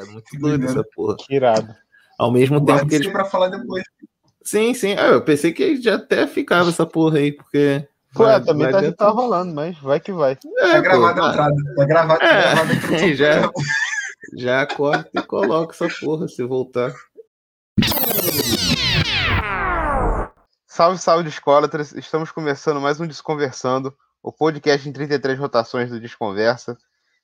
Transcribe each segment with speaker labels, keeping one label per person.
Speaker 1: ligado? Muito doido essa porra.
Speaker 2: Que irado.
Speaker 1: Ao mesmo
Speaker 3: Guarda
Speaker 1: tempo que eles.
Speaker 3: pra falar depois.
Speaker 1: Sim, sim. Ah, eu pensei que já até ficava essa porra aí, porque.
Speaker 2: Pô,
Speaker 1: vai-
Speaker 2: também
Speaker 1: vai
Speaker 2: tá, tá rolando, mas vai que vai.
Speaker 1: É,
Speaker 3: Tá gravada a entrada. Tá gravada
Speaker 1: É,
Speaker 3: tá gravada a introdução do
Speaker 1: já. Já corta e coloca essa porra se voltar.
Speaker 2: Salve, salve, Discólatras! Estamos começando mais um Desconversando, o podcast em 33 rotações do Desconversa.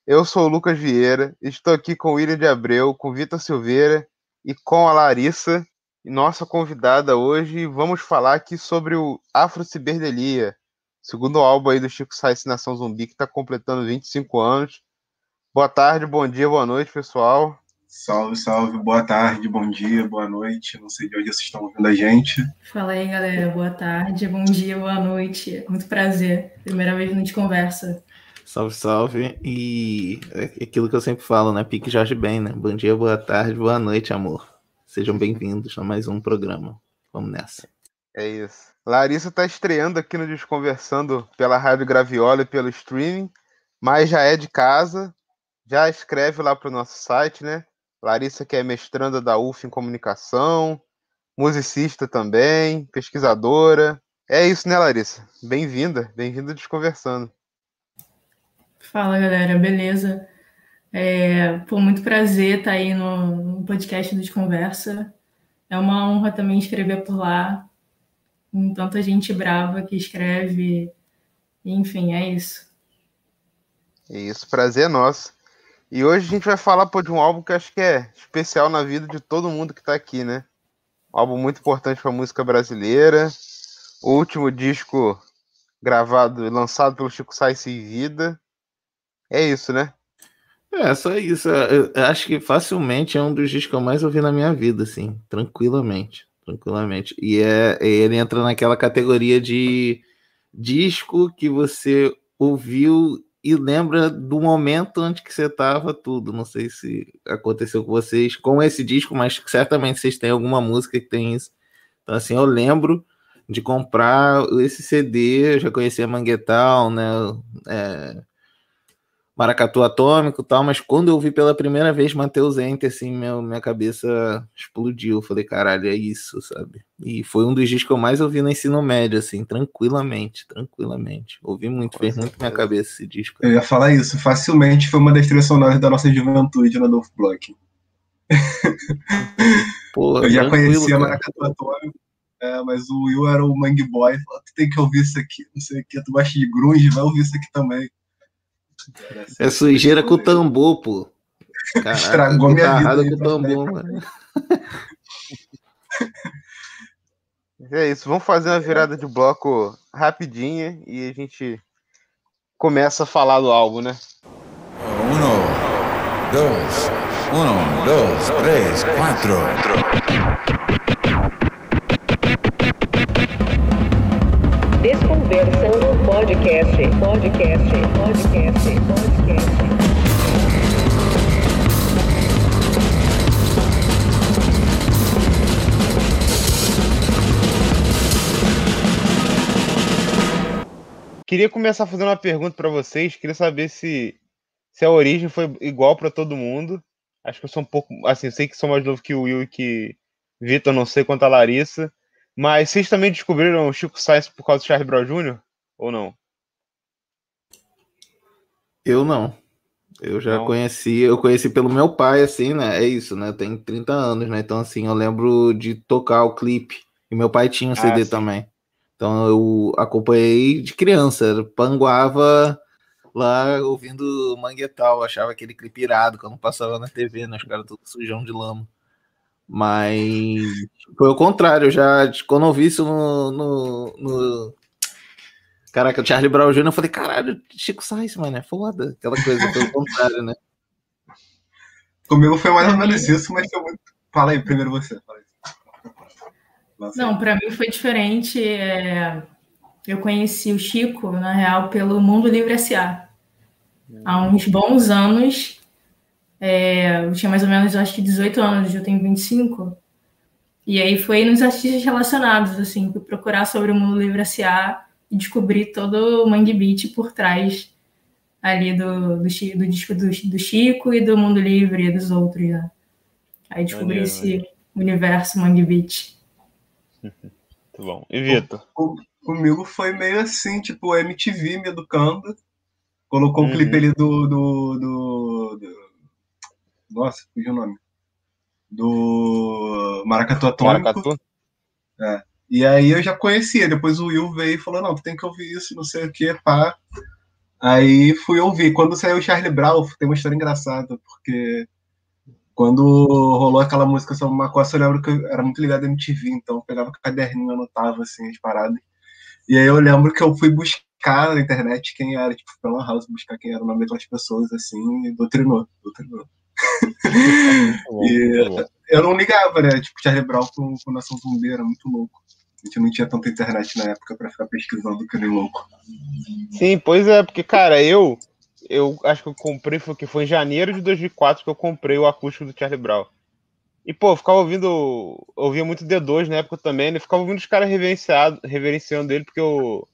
Speaker 2: Eu sou o Lucas Vieira, estou aqui com o William de Abreu, com o Vitor Silveira e com a Larissa, nossa convidada hoje. e Vamos falar aqui sobre o Afro Ciberdelia, segundo álbum aí do Chico Sainz Nação Zumbi, que está completando 25 anos. Boa tarde, bom dia, boa noite, pessoal.
Speaker 3: Salve, salve, boa tarde, bom dia, boa noite. Não sei de onde vocês estão ouvindo a gente.
Speaker 4: Fala aí, galera. Boa tarde, bom dia, boa noite. Muito prazer. Primeira vez que a gente conversa.
Speaker 1: Salve, salve. E é aquilo que eu sempre falo, né? Pique Jorge Ben, né? Bom dia, boa tarde, boa noite, amor. Sejam bem-vindos a mais um programa. Vamos nessa.
Speaker 2: É isso. Larissa está estreando aqui no Desconversando pela Rádio Graviola e pelo streaming, mas já é de casa. Já escreve lá para o nosso site, né? Larissa, que é mestranda da UF em comunicação, musicista também, pesquisadora. É isso, né, Larissa? Bem-vinda, bem-vinda Desconversando.
Speaker 4: Fala, galera. Beleza? É, pô, muito prazer estar aí no, no podcast do Desconversa. É uma honra também escrever por lá. Com tanta gente brava que escreve. Enfim, é isso.
Speaker 2: É isso, prazer é nosso. E hoje a gente vai falar pô, de um álbum que acho que é especial na vida de todo mundo que está aqui, né? Um álbum muito importante para a música brasileira. O último disco gravado e lançado pelo Chico Sainz em vida. É isso, né?
Speaker 1: É, só isso. Eu acho que facilmente é um dos discos que eu mais ouvi na minha vida, assim. Tranquilamente. Tranquilamente. E é, ele entra naquela categoria de disco que você ouviu e lembra do momento onde que você estava tudo. Não sei se aconteceu com vocês com esse disco, mas certamente vocês têm alguma música que tem isso. Então, assim, eu lembro de comprar esse CD, eu já conhecia Manguetal, né? É, Maracatu Atômico e tal, mas quando eu vi pela primeira vez Mateus Enter, assim, meu, minha cabeça explodiu. Eu falei, caralho, é isso, sabe? E foi um dos discos que eu mais ouvi no ensino médio, assim, tranquilamente, tranquilamente. Ouvi muito, fez muito minha cabeça esse disco.
Speaker 3: Eu ia falar isso. Facilmente foi uma das trilhas sonoras da nossa juventude no Adolfo Block.
Speaker 1: Pô,
Speaker 3: Eu já conhecia. Maracatu Atômico, é, mas o Will era o Mangue Boy. Falou, tu tem que ouvir isso aqui, não sei o que. Tu gosta de grunge, vai ouvir isso aqui também.
Speaker 1: É sujeira com tambor, pô. Caraca,
Speaker 3: Estragou minha
Speaker 1: guitarrada
Speaker 3: vida aí
Speaker 1: com
Speaker 3: pra
Speaker 1: tambor, mano.
Speaker 2: É isso. Vamos fazer uma virada de bloco rapidinha e a gente começa a falar do álbum, né?
Speaker 5: Uno, dos, uno, dos, tres, cuatro.
Speaker 6: Desconversando podcast, podcast, podcast, podcast.
Speaker 2: Queria começar fazendo uma pergunta para vocês. Queria saber se, se a origem foi igual para todo mundo. Acho que eu sou um pouco. Assim, sei que sou mais novo que o Will e que Vitor, não sei quanto a Larissa. Mas vocês também descobriram o Chico Sainz por causa do Charlie Brown Jr.? Ou não?
Speaker 1: Eu não. Eu já
Speaker 2: Não.
Speaker 1: conheci, eu conheci pelo meu pai, assim, né? É isso, né? Tenho 30 anos, né? Então, assim, eu lembro de tocar o clipe. E meu pai tinha um
Speaker 2: Ah,
Speaker 1: CD
Speaker 2: sim.
Speaker 1: também. Então eu acompanhei de criança, panguava lá ouvindo Manguetal, achava aquele clipe irado quando passava na TV, né? Os caras todos sujão de lama. Mas foi o contrário, já quando eu vi isso no, no, no- Caraca, o Charlie Brown Jr., eu falei, caralho, Chico Sainz, mano, é foda. Aquela coisa, foi o contrário, né?
Speaker 3: Comigo foi mais ou menos isso, mas foi muito. Fala aí, primeiro você.
Speaker 4: Não, para mim foi diferente. é, Eu conheci o Chico, na real, pelo Mundo Livre S.A. Há uns bons anos. é, Eu tinha mais ou menos, acho que 18 anos, eu tenho 25. E aí foi nos artistas relacionados, assim, procurar sobre o Mundo Livre S.A. e descobri todo o Mangue Beat por trás ali do, do, do disco do, do Chico e do Mundo Livre e dos outros, né? Aí descobri
Speaker 2: Maneiro,
Speaker 4: esse universo Mangue Beat.
Speaker 2: Muito bom. E Vitor?
Speaker 3: Com- Comigo foi meio assim, tipo, a MTV me educando. Colocou o
Speaker 2: Uhum.
Speaker 3: clipe ali do, do, do, do- Nossa, fugiu o nome. Do Maracatu Atômico.
Speaker 2: Maracatu?
Speaker 3: E aí eu já conhecia. Depois o Will veio e falou: não, tu tem que ouvir isso, não sei o que, pá. Aí fui ouvir. Quando saiu o Charlie Brown, tem uma história engraçada, porque quando rolou aquela música sobre uma coisa, eu lembro que eu era muito ligado à MTV, então eu pegava caderninho, anotava assim as paradas. E aí eu lembro que eu fui buscar na internet quem era, tipo, pela House, buscar quem era o nome daquelas pessoas, assim, e doutrinou, doutrinou.
Speaker 2: Bom,
Speaker 3: E-. Eu não ligava, né? Tipo, Charlie Brown com, com Nação Zumbi era muito louco. A gente não tinha tanta internet na época pra ficar pesquisando que nem louco.
Speaker 2: Sim, pois é, porque, cara, eu eu acho que eu comprei, foi que foi em janeiro de 2004 que eu comprei o acústico do Charlie Brown. E, pô, eu ficava ouvindo, ouvia muito D2 na época também, né? Ficava ouvindo os caras reverenciando ele, porque o,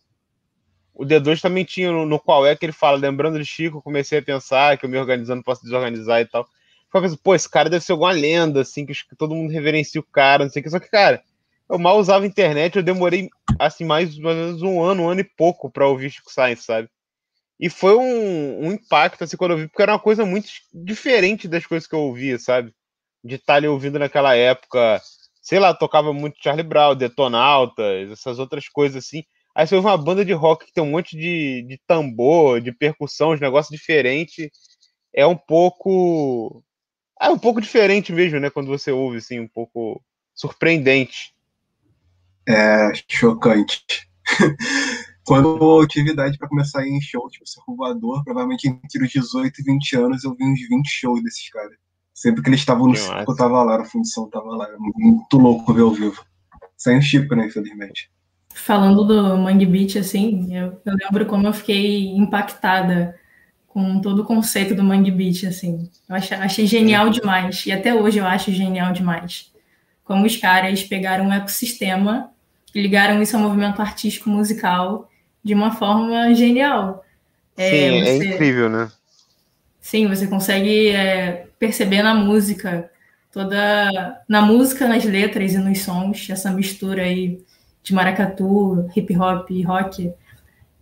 Speaker 2: o D2 também tinha no, no qual é que ele fala, lembrando de Chico, comecei a pensar que eu me organizando posso desorganizar e tal. Ficava pensando, pô, esse cara deve ser alguma lenda, assim, que todo mundo reverencia o cara, não sei o que. Só que, cara, eu mal usava internet, eu demorei, assim, mais, ou menos um ano, um ano e pouco pra ouvir Chico Science, sabe? E foi um, um impacto, assim, quando eu vi, porque era uma coisa muito diferente das coisas que eu ouvia, sabe? De estar ali ouvindo naquela época, sei lá, tocava muito Charlie Brown, Detonautas, essas outras coisas assim. Aí você ouve uma banda de rock que tem um monte de, de tambor, de percussão, uns negócios diferentes. É um pouco. É um pouco diferente mesmo, né? Quando você ouve, assim, um pouco surpreendente.
Speaker 3: É chocante. Quando eu tive idade pra começar a ir em show, tipo, ser voador, provavelmente entre os 18 e 20 anos eu vi uns 20 shows desses caras. Sempre que eles estavam no circo, eu tava lá, na função tava lá. Muito louco ver ao vivo. Sem o Chico, né, infelizmente.
Speaker 4: Falando do Mangue Beat, assim, eu, eu lembro como eu fiquei impactada com todo o conceito do Mangue Beat, assim. Eu achei, achei genial demais, e até hoje eu acho genial demais. Como os caras pegaram um ecossistema e ligaram isso ao movimento artístico musical de uma forma genial. É,
Speaker 2: Sim, é
Speaker 4: você-
Speaker 2: incrível, né?
Speaker 4: Sim, você consegue é, perceber na música, toda na música, nas letras e nos sons, essa mistura aí de maracatu, hip hop e rock,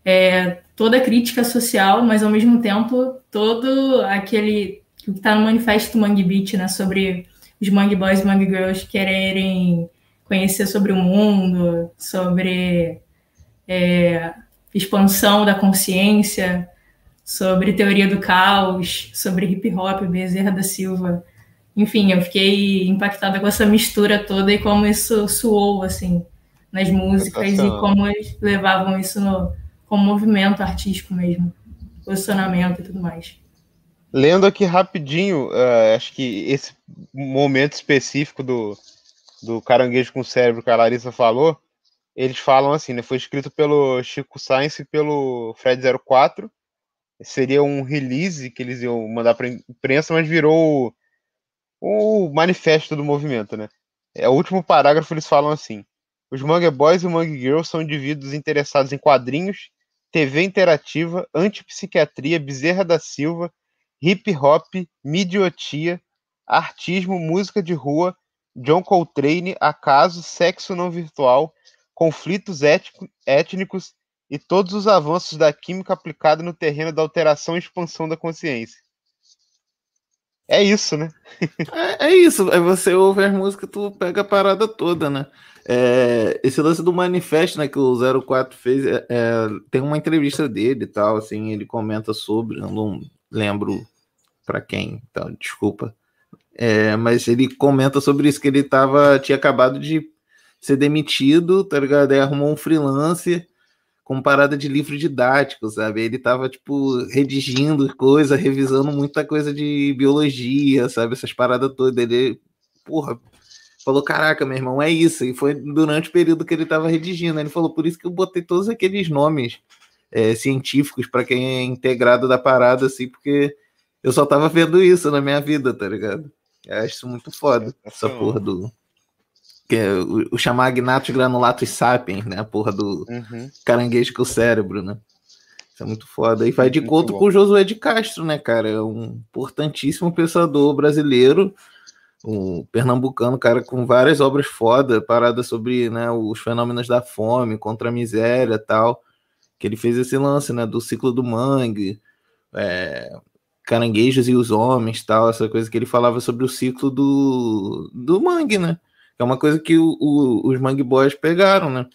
Speaker 4: é, toda a crítica social, mas ao mesmo tempo todo aquele que está no manifesto Mangue Beat, né, sobre os Mangue Boys e Mangue Girls quererem conhecer sobre o mundo, sobre é, expansão da consciência, sobre teoria do caos, sobre hip hop, Bezerra da Silva. Enfim, eu fiquei impactada com essa mistura toda e como isso soou, assim, nas músicas e como eles levavam isso no, como movimento artístico mesmo, posicionamento e tudo mais.
Speaker 2: Lendo aqui rapidinho, eh, acho que esse momento específico do, do caranguejo com cérebro que a Larissa falou, eles falam assim, né? Foi escrito pelo Chico Science e pelo Fred 04. Seria um release que eles iam mandar para imprensa, mas virou o, o manifesto do movimento, né? É o último parágrafo, eles falam assim: os Mangue Boys e o Mangue Girls são indivíduos interessados em quadrinhos, TV interativa, antipsiquiatria, Bezerra da Silva, hip hop, midiotia, artismo, música de rua, John Coltrane, acaso, sexo não virtual, conflitos ético- étnicos e todos os avanços da química aplicada no terreno da alteração e expansão da consciência. É isso, né?
Speaker 1: É, é isso, aí você ouve as músicas, tu pega a parada toda, né? É, esse lance do manifesto, né, que o 04 fez, é, é, tem uma entrevista dele e tal, assim, ele comenta sobre, eu não lembro para quem, então, desculpa. É, mas ele comenta sobre isso, que ele tava, tinha acabado de ser demitido, tá ligado? Aí arrumou um freelancer com parada de livro didático, sabe? Ele tava, tipo, redigindo coisa, revisando muita coisa de biologia, sabe? Essas paradas todas. Ele, porra, falou: caraca, meu irmão, é isso. E foi durante o período que ele tava redigindo. Ele falou: por isso que eu botei todos aqueles nomes é, científicos para quem é integrado da parada, assim, porque eu só tava vendo isso na minha vida, tá ligado? Eu acho isso muito foda, essa porra do. Que é o, o chamar Agnatus granulatus sapiens, né? A porra do
Speaker 2: Uhum.
Speaker 1: caranguejo com o cérebro, né? Isso é muito foda. E vai de
Speaker 2: bom.
Speaker 1: com o Josué de Castro, né, cara? É um importantíssimo pensador brasileiro, um pernambucano, cara, com várias obras foda, parada sobre né, os fenômenos da fome, contra a miséria e tal. Que ele fez esse lance, né, do ciclo do mangue, é, caranguejos e os homens, tal, essa coisa que ele falava sobre o ciclo do, do mangue, né? É uma coisa que o- o- os mangue boys pegaram, né?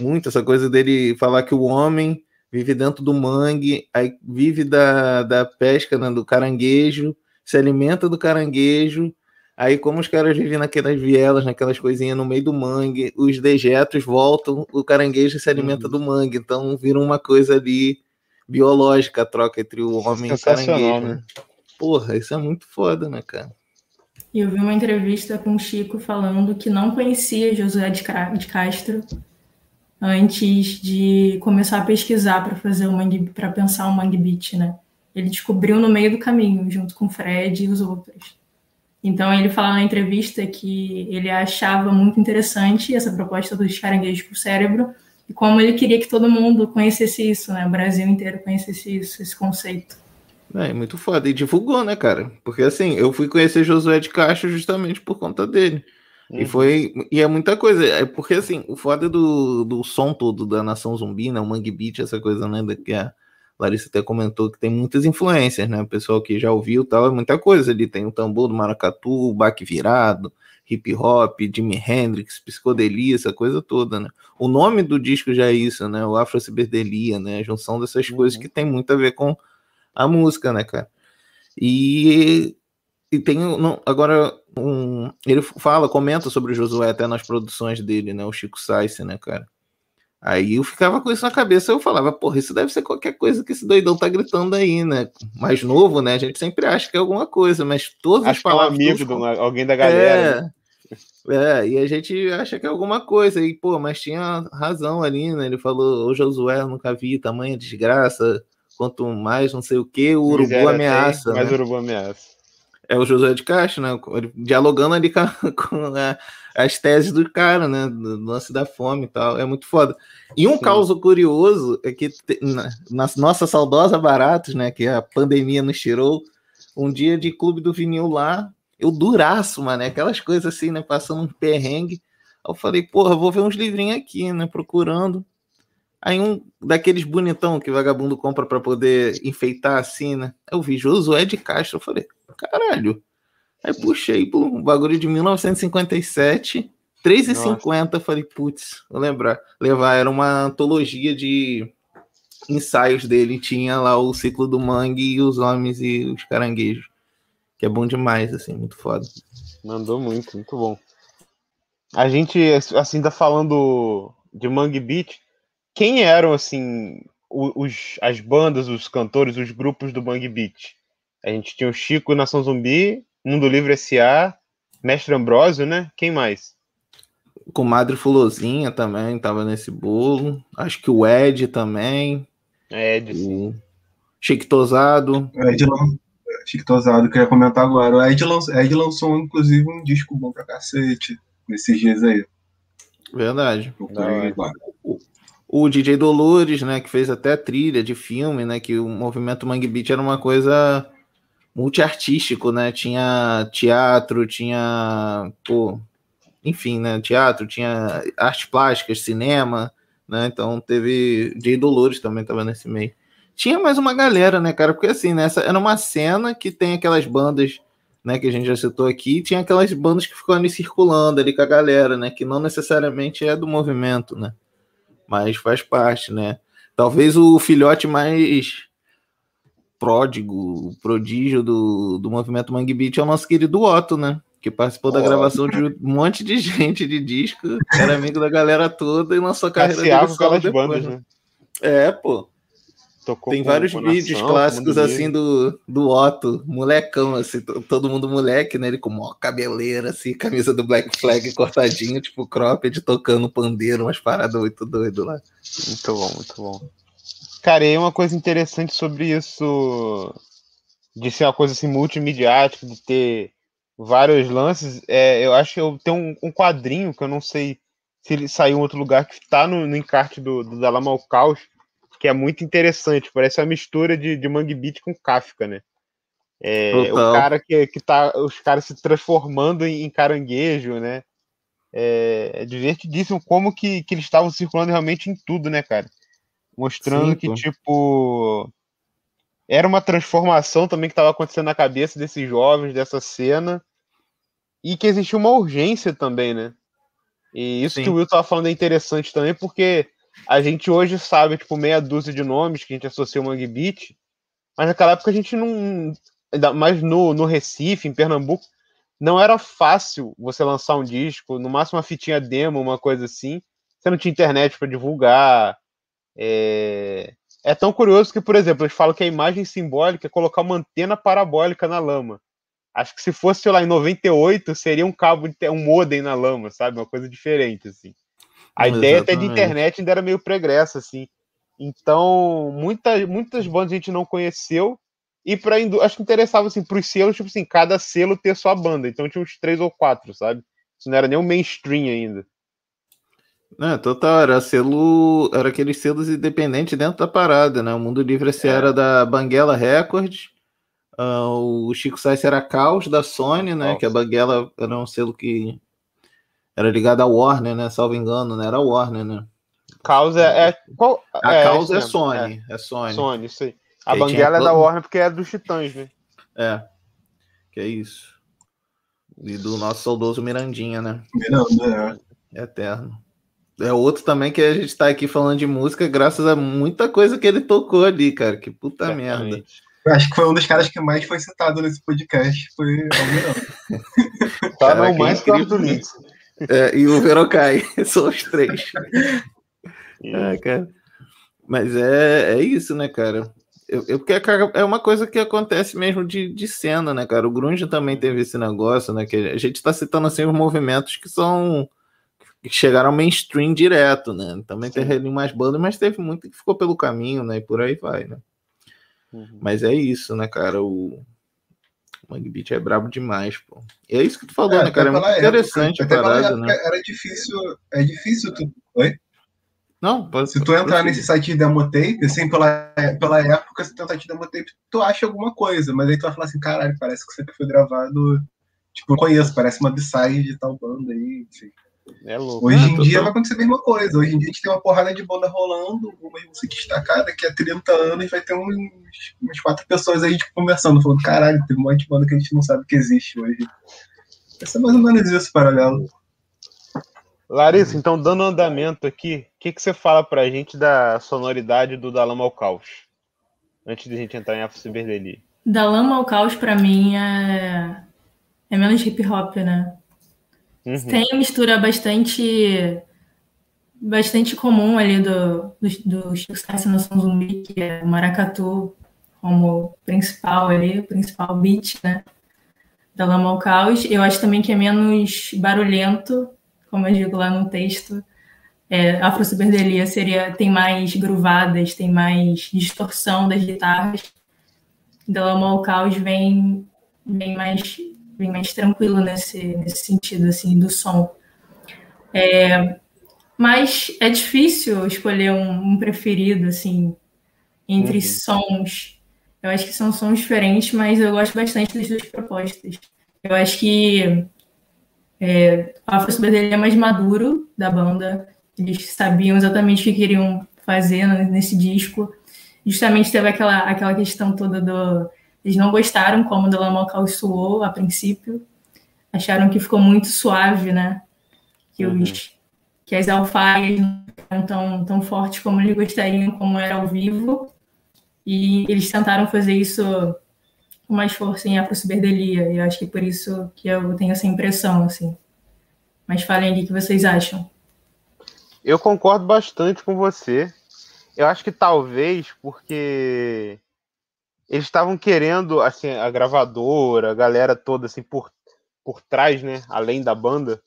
Speaker 1: Muito essa coisa dele falar que o homem vive dentro do mangue, aí vive da, da pesca, né, do caranguejo, se alimenta do caranguejo, aí como os caras vivem naquelas vielas, naquelas coisinhas no meio do mangue, os dejetos voltam, o caranguejo se alimenta
Speaker 2: Uhum.
Speaker 1: do mangue, então vira uma coisa ali biológica a troca entre o homem e o caranguejo.
Speaker 2: né?
Speaker 1: Porra, isso é muito foda, né, cara?
Speaker 4: E eu vi uma entrevista com o Chico falando que não conhecia Josué de Castro antes de começar a pesquisar para fazer o mangue, para pensar o Mangue Beat, né? Ele descobriu no meio do caminho, junto com o Fred e os outros. Então ele fala na entrevista que ele achava muito interessante essa proposta dos caranguejos para o cérebro e como ele queria que todo mundo conhecesse isso, né? O Brasil inteiro conhecesse isso, esse conceito.
Speaker 1: É, muito foda. E divulgou, né, cara? Porque assim, eu fui conhecer Josué de Castro justamente por conta dele. E
Speaker 2: Uhum.
Speaker 1: foi. E é muita coisa. É porque assim, o foda do, do som todo da Nação Zumbi, né? O Mangue Beat, essa coisa, né? da- Que a Larissa até comentou que tem muitas influências, né? O pessoal que já ouviu e tal, é muita coisa. Ali tem o tambor do maracatu, o baque virado, hip hop, Jimi Hendrix, psicodelia, essa coisa toda, né? O nome do disco já é isso, né? O Afro-Ciberdelia, né? A junção dessas coisas
Speaker 2: Uhum.
Speaker 1: que tem muito a ver com a música, né, cara? E, e tem não, agora um, ele fala, comenta sobre o Josué até nas produções dele, né? O Chico Sainz, né, cara? Aí eu ficava com isso na cabeça, eu falava, porra, isso deve ser qualquer coisa que esse doidão tá gritando aí, né? Mais novo, né? A gente sempre acha que é alguma coisa, mas todas as
Speaker 2: Acho que é um
Speaker 1: palavras.
Speaker 2: amigo,
Speaker 1: todos
Speaker 2: alguém da galera.
Speaker 1: É, e a gente acha que é alguma coisa, e pô, mas tinha razão ali, né? Ele falou, ô Josué, nunca vi tamanha desgraça, quanto mais não sei o que, o urubu
Speaker 2: Miséria
Speaker 1: ameaça,
Speaker 2: tem, Mas
Speaker 1: né?
Speaker 2: o urubu ameaça.
Speaker 1: É o Josué de Castro, né? Dialogando ali com, a- com a- as teses do cara, né? Do lance da fome e tal. É muito foda. E um
Speaker 2: Sim.
Speaker 1: caso curioso é que te- na, na nossa saudosa Baratos, né? Que a pandemia nos tirou, um dia de clube do vinil lá, eu duraço, mano, aquelas coisas assim, né? Passando um perrengue. Eu falei, porra, vou ver uns livrinhos aqui, né? Procurando. Aí um daqueles bonitão que vagabundo compra pra poder enfeitar assim, né? Eu vi Josué de Castro, eu falei, caralho. Aí puxei por um bagulho de 1957, 3,50, falei, putz, vou lembrar. Levar, era uma antologia de ensaios dele, tinha lá o ciclo do mangue e os homens e os caranguejos. Que é bom demais, assim, muito foda.
Speaker 2: Mandou muito, muito bom. A gente, assim, tá falando de Mangue Beat. Quem eram, assim, os, as bandas, os cantores, os grupos do Mangue Beat? A gente tinha o Chico, Nação Zumbi, Mundo Livre S.A., Mestre Ambrósio, né? Quem mais?
Speaker 1: Comadre Fulozinha também tava nesse bolo. Acho que o Ed também.
Speaker 2: É, de sim.
Speaker 1: O Chique Tosado.
Speaker 3: O Ed, lan- Chique Tosado, que eu ia comentar agora. O Ed, lan- Ed lançou, inclusive, um disco bom pra cacete nesses dias aí.
Speaker 1: Verdade.
Speaker 3: Procurei
Speaker 1: o DJ Dolores, né, que fez até trilha de filme, né, que o movimento Mangue Beat era uma coisa multiartístico, né, tinha teatro, tinha, pô, enfim, né, teatro, tinha artes plásticas, cinema, né, então teve DJ Dolores também tava nesse meio. Tinha mais uma galera, né, cara, porque assim, nessa era uma cena que tem aquelas bandas, né, que a gente já citou aqui, tinha aquelas bandas que ficam ali circulando ali com a galera, né, que não necessariamente é do movimento, né mas faz parte, né? Talvez o filhote mais pródigo, prodígio do, do movimento Mangue Beat é o nosso querido Otto, né? Que participou da gravação de um monte de gente de disco, era amigo da galera toda e lançou a carreira
Speaker 2: Passeava
Speaker 1: dele
Speaker 2: com aquelas
Speaker 1: depois,
Speaker 2: bandas,
Speaker 1: né?
Speaker 2: né?
Speaker 1: É, pô.
Speaker 2: Tocou
Speaker 1: Tem vários
Speaker 2: com
Speaker 1: vídeos
Speaker 2: Nação,
Speaker 1: clássicos assim do, do Otto, molecão, assim, to- todo mundo moleque, né? Ele com mó cabeleira, assim, camisa do Black Flag cortadinho, tipo cropped, tocando pandeiro, umas paradas muito doido lá.
Speaker 2: Muito bom, muito bom. Cara, e uma coisa interessante sobre isso, de ser uma coisa assim multimediática, de ter vários lances, é, eu acho que eu tenho um, um quadrinho que eu não sei se ele saiu em outro lugar, que tá no, no encarte do, do Dalama ao Caos, que é muito interessante. Parece uma mistura de, de Mangue Beat com Kafka, né? É, o
Speaker 1: Total.
Speaker 2: cara que, que tá. Os caras se transformando em, em caranguejo, né? É, é divertidíssimo como que, que eles estavam circulando realmente em tudo, né, cara? Mostrando
Speaker 1: Sim,
Speaker 2: que,
Speaker 1: pô.
Speaker 2: tipo. Era uma transformação também que estava acontecendo na cabeça desses jovens, dessa cena. E que existia uma urgência também, né? E isso
Speaker 1: Sim.
Speaker 2: que o Will tava falando é interessante também, porque a gente hoje sabe, tipo, meia dúzia de nomes que a gente associa ao Mangue Beat, mas naquela época a gente não. Mais no, no Recife, em Pernambuco, não era fácil você lançar um disco, no máximo uma fitinha demo, uma coisa assim. Você não tinha internet para divulgar. É... é tão curioso que, por exemplo, eles falam que a imagem simbólica é colocar uma antena parabólica na lama. Acho que se fosse, lá, em 98, seria um cabo, um modem na lama, sabe? Uma coisa diferente, assim. A ideia até de internet ainda era meio pregressa, assim. Então, muita, muitas bandas a gente não conheceu. E para acho que interessava assim, para os selos, tipo assim, cada selo ter sua banda. Então tinha uns três ou quatro, sabe? Isso não era nem o mainstream ainda.
Speaker 1: Não, total, era selo, era aqueles selos independentes dentro da parada, né? O Mundo Livre esse
Speaker 2: É.
Speaker 1: era da Banguela Records, ah, o Chico Sainz era Caos da Sony, né?
Speaker 2: Caos.
Speaker 1: Que a Banguela era um selo que era ligado à Warner, né? Salvo engano, né? Era Warner, né?
Speaker 2: Causa é. é- qual,
Speaker 1: A
Speaker 2: é,
Speaker 1: Caos
Speaker 2: isso
Speaker 1: é, Sony, é,
Speaker 2: É,
Speaker 1: Sony.
Speaker 2: Sony, isso aí.
Speaker 1: Que
Speaker 2: A
Speaker 1: aí
Speaker 2: Banguela é da Warner porque é dos Titãs, né?
Speaker 1: É, que é isso. E do nosso saudoso Mirandinha, né?
Speaker 3: Miranda, é.
Speaker 1: Eterno. É outro também que a gente tá aqui falando de música graças a muita coisa que ele tocou ali, cara. Que puta merda.
Speaker 2: Certamente.
Speaker 3: Eu acho que foi um dos caras que mais foi citado nesse podcast. Foi o Miranda.
Speaker 2: Tá não mais que o
Speaker 1: incrível.
Speaker 2: Arthur Lins.
Speaker 1: É, e o Verocai, são os três. É, cara. Mas é, é isso, né, cara? Eu, eu, porque, é uma coisa que acontece mesmo de, de cena, né, cara? O Grunge também teve esse negócio, né? Que a gente tá citando assim os movimentos que são. que chegaram ao mainstream direto, né? Também
Speaker 2: Sim.
Speaker 1: teve umas bandas, mas teve muito que ficou pelo caminho, né? E por aí vai, né?
Speaker 2: Uhum.
Speaker 1: Mas é isso, né, cara? O. Mangue Beat é brabo demais, pô. E é isso que tu falou, né,
Speaker 3: até
Speaker 1: cara? É muito
Speaker 3: época-
Speaker 1: interessante a
Speaker 3: até pela
Speaker 1: parada,
Speaker 3: época
Speaker 1: né?
Speaker 3: Era difícil. É difícil tu. Oi?
Speaker 1: Não, pode,
Speaker 3: Se tu entrar
Speaker 1: prosseguir.
Speaker 3: nesse site de demotape, assim, pela, pela época, se tu entrar de demotape, tu acha alguma coisa, mas aí tu vai falar assim, caralho, parece que isso aqui foi gravado. Tipo, não conheço, parece uma b-side de tal banda aí, enfim.
Speaker 2: É louco.
Speaker 3: Hoje
Speaker 1: Ah,
Speaker 3: em dia
Speaker 1: tô-
Speaker 3: vai acontecer a mesma coisa. Hoje em dia a gente tem uma porrada de banda rolando, uma música destacada, daqui a 30 anos vai ter uns, umas quatro pessoas aí tipo, conversando, falando, caralho, tem um monte de banda que a gente não sabe que existe hoje. Vai ser mais ou menos isso, paralelo.
Speaker 2: Larissa, então dando andamento aqui, o que, que você fala pra gente da sonoridade do Da Lama ao Caos? Antes de a gente entrar em Afro Ciberdeli.
Speaker 4: Da lama ao caos, pra mim, é, é menos hip hop, né?
Speaker 2: Uhum.
Speaker 4: Tem mistura bastante bastante comum ali do, do, do Chico Sainz e Nação Zumbi, que é o maracatu como principal ali, o principal beat, né? Da Lama ao Caos. Eu acho também que é menos barulhento, como eu digo lá no texto. É, Afro Ciberdelia seria, tem mais gruvadas, tem mais distorção das guitarras. Da Lama ao Caos vem, vem mais bem mais tranquilo nesse, nesse sentido, assim, do som. É, mas é difícil escolher um, um preferido, assim, entre
Speaker 2: Uhum.
Speaker 4: sons. Eu acho que são sons diferentes, mas eu gosto bastante das duas propostas. Eu acho que é, o Afro é mais maduro da banda. Eles sabiam exatamente o que queriam fazer nesse disco. Justamente teve aquela, aquela questão toda do eles não gostaram como o Delamo Caos soou a princípio. Acharam que ficou muito suave, né? Que,
Speaker 2: Uhum.
Speaker 4: os, que as alfaias não eram tão, tão fortes como eles gostariam, como era ao vivo. E eles tentaram fazer isso com mais força em Afro Ciberdelia. E eu acho que por isso que eu tenho essa impressão, assim. Mas falem aí o que vocês acham.
Speaker 2: Eu concordo bastante com você. Eu acho que talvez porque eles estavam querendo, assim, a gravadora, a galera toda, assim, por, por trás, né, além da banda,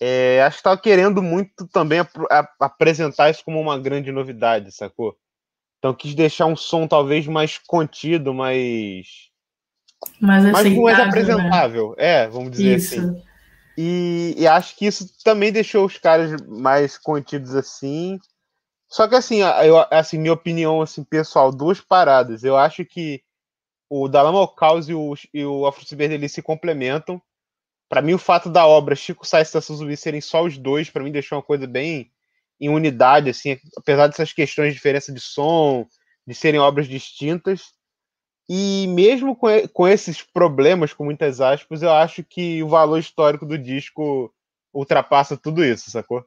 Speaker 2: é, acho que estava querendo muito também ap- a- apresentar isso como uma grande novidade, sacou? Então quis deixar um som talvez mais contido, mais, mais, mais
Speaker 4: aceitável, né?
Speaker 2: apresentável, é, vamos dizer
Speaker 4: Isso.
Speaker 2: assim. E, e acho que isso também deixou os caras mais contidos assim. Só que assim, eu, assim, minha opinião assim, pessoal, duas paradas. Eu acho que o Dalama Caos e o, e o Afro Ciberdeli se complementam. Para mim, o fato da obra Chico Sainz e Zumbi serem só os dois, para mim, deixou uma coisa bem em unidade, assim, apesar dessas questões de diferença de som, de serem obras distintas. E mesmo com, com esses problemas, com muitas aspas, eu acho que o valor histórico do disco ultrapassa tudo isso, sacou?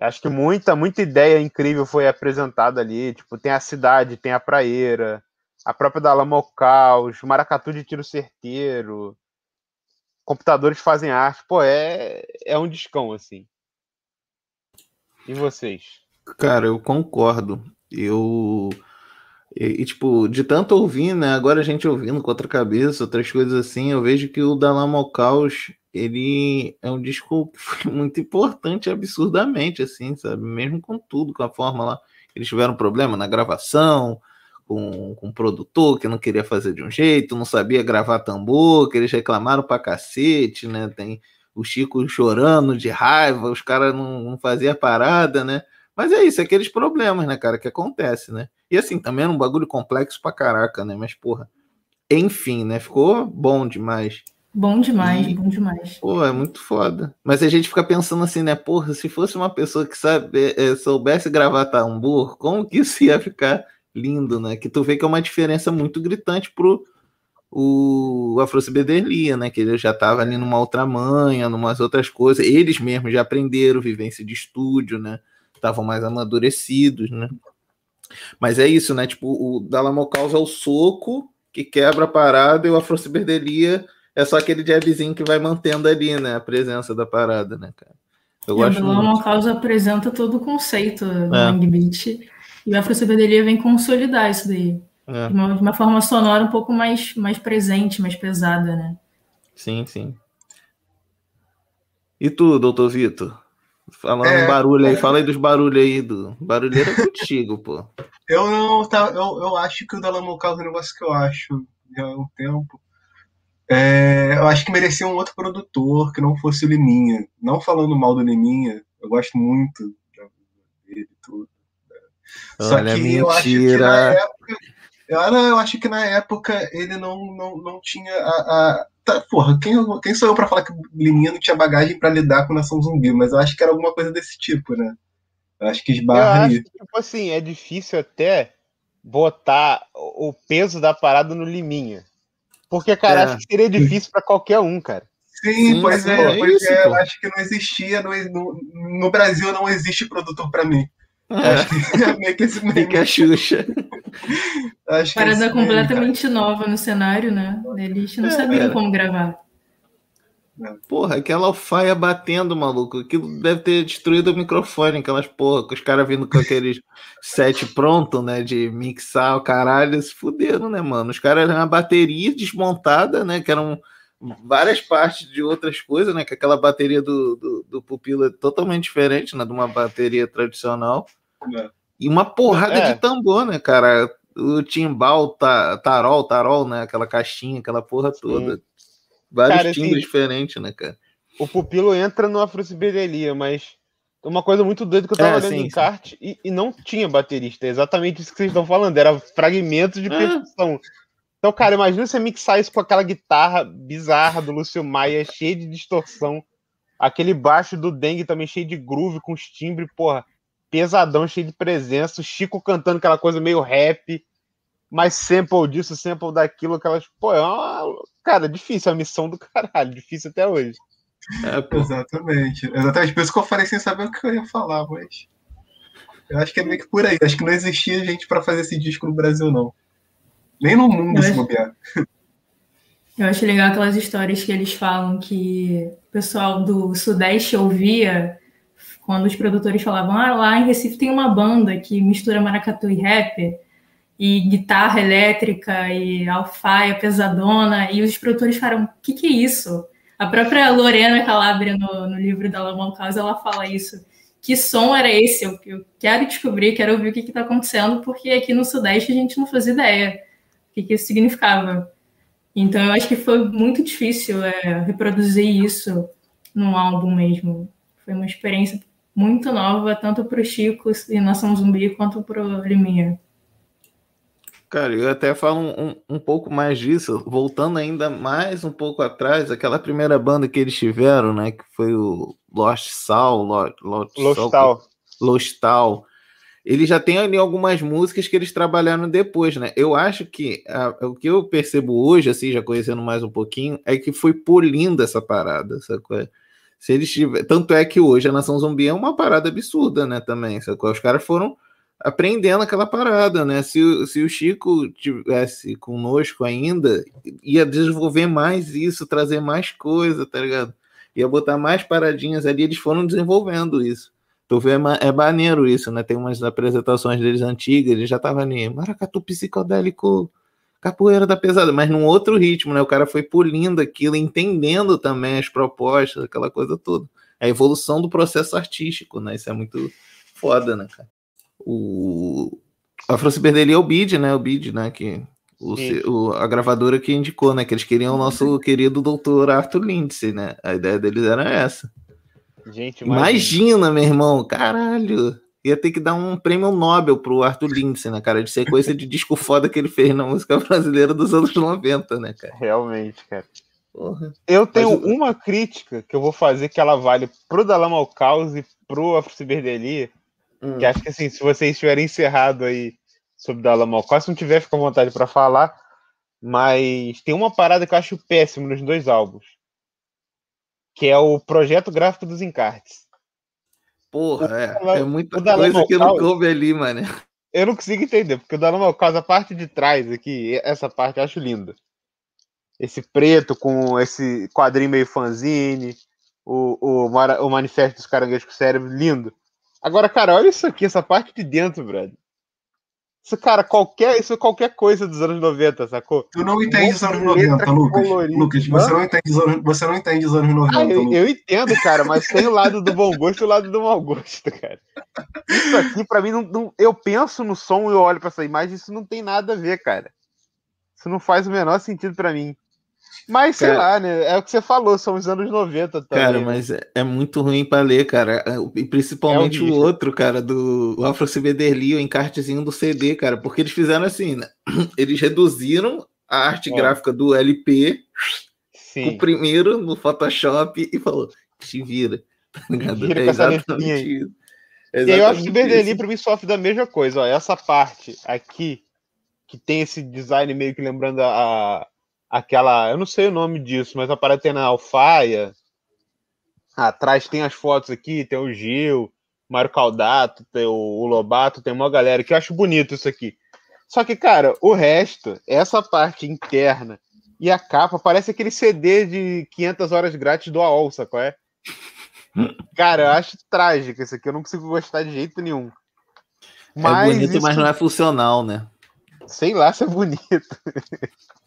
Speaker 2: Acho que muita, muita ideia incrível foi apresentada ali. Tipo, tem a cidade, tem a praeira, a própria da ao Caos, Maracatu de tiro certeiro, computadores fazem arte. Pô, é, é um discão, assim. E vocês?
Speaker 1: Cara, eu concordo. Eu. E, e, tipo, de tanto ouvir, né? Agora a gente ouvindo com outra cabeça, outras coisas assim, eu vejo que o Dalama ao Caos ele é um disco que foi muito importante absurdamente, assim, sabe? Mesmo com tudo, com a forma lá. Eles tiveram problema na gravação, com, com o produtor que não queria fazer de um jeito, não sabia gravar tambor, que eles reclamaram pra cacete, né? Tem o Chico chorando de raiva, os caras não, não faziam parada, né? Mas é isso, é aqueles problemas, né, cara, que acontece, né? E assim, também era um bagulho complexo pra caraca, né? Mas, porra, enfim, né? Ficou bom demais.
Speaker 4: Bom demais, e, bom demais.
Speaker 1: Pô, é muito foda. Mas a gente fica pensando assim, né? Porra, se fosse uma pessoa que sabe, é, soubesse gravar tambor, como que isso ia ficar lindo, né? Que tu vê que é uma diferença muito gritante pro o Afrociberdelia, né? Que ele já tava ali numa outra manha, numas outras coisas. Eles mesmos já aprenderam vivência de estúdio, né? Estavam mais amadurecidos, né? Mas é isso, né? Tipo, o Dalamo causa o soco que quebra a parada e o Afrociberdelia é só aquele jabzinho que vai mantendo ali, né? A presença da parada, né, cara?
Speaker 4: Eu e gosto a muito. Causa apresenta todo o conceito do é. Beat e o Afro-Sabedoria vem consolidar isso daí. É. De, uma, de, uma, forma sonora um pouco mais, mais presente, mais pesada, né?
Speaker 1: Sim, sim. E tu, doutor Vitor? Falando é, barulho aí, é. fala aí dos barulhos aí do. Barulheiro é contigo, pô.
Speaker 3: Eu não. Tá, eu, eu acho que o Causa é um negócio que eu acho já há um tempo. É, eu acho que merecia um outro produtor que não fosse o Liminha. Não falando mal do Liminha, eu gosto muito dele tudo.
Speaker 1: Só Olha, que mentira. eu acho que na
Speaker 3: época. Eu, eu acho que na época ele não, não, não tinha a. a tá, porra, quem, quem sou eu para falar que o Liminha não tinha bagagem para lidar com Nação Zumbi? Mas eu acho que era alguma coisa desse tipo, né? Eu acho que esbarra aí.
Speaker 2: tipo assim, é difícil até botar o peso da parada no Liminha. Porque, cara, é. acho que seria difícil para qualquer um, cara.
Speaker 3: Sim, Sim pois é, é pois isso, é. Eu acho que não existia, no, no, no Brasil não existe produtor para mim. É. Acho que é meio que esse
Speaker 1: meio. Que a Xuxa.
Speaker 4: acho Parada é completamente nova no cenário, né? Eles não é, sabiam como gravar.
Speaker 1: Porra, aquela alfaia batendo, maluco. Aquilo deve ter destruído o microfone, aquelas porra, com os caras vindo com aqueles set pronto, né? De mixar o caralho, se fuderam, né, mano? Os caras eram uma bateria desmontada, né? Que eram várias partes de outras coisas, né? Que aquela bateria do, do, do pupilo é totalmente diferente, né? De uma bateria tradicional. É. E uma porrada é. de tambor, né, cara? O timbal, ta, tarol, tarol, né? Aquela caixinha, aquela porra toda. Sim. Vários cara, timbres assim, diferentes, né, cara?
Speaker 2: O pupilo entra no afrociberelia, mas uma coisa muito doida que eu tava é, olhando sim, em kart e, e, não tinha baterista. É exatamente isso que vocês estão falando. Era fragmentos de é. percussão. Então, cara, imagina você mixar isso com aquela guitarra bizarra do Lúcio Maia, cheia de distorção. Aquele baixo do Dengue também cheio de groove, com os timbres, porra, pesadão, cheio de presença. O Chico cantando aquela coisa meio rap mais sample disso, sample daquilo, aquelas. Pô, é uma. Cara, difícil a missão do caralho, difícil até hoje.
Speaker 3: É, Exatamente. Exatamente. Por isso que eu falei sem saber o que eu ia falar, mas. Eu acho que é meio que por aí. Acho que não existia gente para fazer esse disco no Brasil, não. Nem no mundo, eu se acho... bobear.
Speaker 4: Eu acho legal aquelas histórias que eles falam que o pessoal do Sudeste ouvia quando os produtores falavam: ah, lá em Recife tem uma banda que mistura maracatu e rap e guitarra elétrica e alfaia pesadona, e os produtores falaram, o que, que é isso? A própria Lorena Calabria, no, no livro da Lamão Causa, ela fala isso. Que som era esse? Eu, eu quero descobrir, quero ouvir o que está acontecendo, porque aqui no Sudeste a gente não fazia ideia o que, que isso significava. Então eu acho que foi muito difícil é, reproduzir isso num álbum mesmo. Foi uma experiência muito nova, tanto para o Chico e Nação Zumbi quanto para o Limir.
Speaker 1: Cara, eu até falo um, um, um, pouco mais disso, voltando ainda mais um pouco atrás, aquela primeira banda que eles tiveram, né? Que foi o Lost Soul, Lost, Lost,
Speaker 2: Lostal.
Speaker 1: Lostal. Ele já tem ali algumas músicas que eles trabalharam depois, né? Eu acho que a, o que eu percebo hoje, assim, já conhecendo mais um pouquinho, é que foi polindo essa parada, sacou? Se eles tiver... Tanto é que hoje a Nação Zumbi é uma parada absurda, né? Também, sacou? Os caras foram aprendendo aquela parada, né? Se, se o Chico tivesse conosco ainda, ia desenvolver mais isso, trazer mais coisa, tá ligado? Ia botar mais paradinhas ali, eles foram desenvolvendo isso. Tu vê, é, é maneiro isso, né? Tem umas apresentações deles antigas, ele já tava ali, maracatu psicodélico, capoeira da pesada, mas num outro ritmo, né? O cara foi polindo aquilo, entendendo também as propostas, aquela coisa toda. A evolução do processo artístico, né? Isso é muito foda, né, cara? O a Afrociberdelia é o BID, né? O BID, né? Que, o, o, a gravadora que indicou, né? Que eles queriam o nosso querido doutor Arthur Lindsay, né? A ideia deles era essa.
Speaker 2: Gente,
Speaker 1: imagina, imagina meu irmão, caralho. Ia ter que dar um prêmio Nobel pro Arthur Lindsay, né, cara? De sequência de disco foda que ele fez na música brasileira dos anos 90, né, cara?
Speaker 2: Realmente, cara. Porra. Eu tenho Mas, uma crítica que eu vou fazer que ela vale pro Dalama ao Caos e pro Afrociberdelia Hum. Que acho que assim, se vocês tiverem encerrado aí sobre Dalla Malcó, se não tiver, fica à vontade para falar. Mas tem uma parada que eu acho péssimo nos dois álbuns. Que é o projeto gráfico dos encartes.
Speaker 1: Porra, é, é muita coisa que não coube ali, mano.
Speaker 2: Eu não consigo entender, porque o Dalla Malcós, a parte de trás aqui, essa parte eu acho linda. Esse preto com esse quadrinho meio fanzine, o, o, o manifesto dos caranguejos com cérebro, lindo. Agora, cara, olha isso aqui, essa parte de dentro, brother. Isso, cara, qualquer, isso é qualquer coisa dos anos 90, sacou?
Speaker 3: Tu não entende os anos 90, Lucas. Lucas, você não, entende os anos, você não entende os anos 90. Ah,
Speaker 2: eu, eu, entendo, cara, mas tem o lado do bom gosto e o lado do mau gosto, cara. Isso aqui, pra mim, não, não, eu penso no som e eu olho pra essa imagem, isso não tem nada a ver, cara. Isso não faz o menor sentido para mim. Mas sei cara, lá, né? É o que você falou, são os anos 90 também.
Speaker 1: Cara, né? mas é, é muito ruim para ler, cara. É, e principalmente é o, o, outro, cara, do o Afro Cibederli, o encartezinho do CD, cara, porque eles fizeram assim, né? Eles reduziram a arte é. gráfica do LP, Sim. primeiro no Photoshop e falou: te vira. Tá ligado?
Speaker 2: Vira é exatamente isso. É e aí o Ciberdelli pra mim sofre da mesma coisa, ó. Essa parte aqui, que tem esse design meio que lembrando a, aquela. Eu não sei o nome disso, mas aparece na alfaia. Atrás tem as fotos aqui, tem o Gil, Mário Caldato, tem o, Lobato, tem uma galera que eu acho bonito isso aqui. Só que, cara, o resto, essa parte interna e a capa, parece aquele CD de 500 horas grátis do AOL, qual é? Cara, eu acho trágico isso aqui, eu não consigo gostar de jeito nenhum.
Speaker 1: Mas é bonito, isso... mas não é funcional, né?
Speaker 2: Sei lá se é bonito.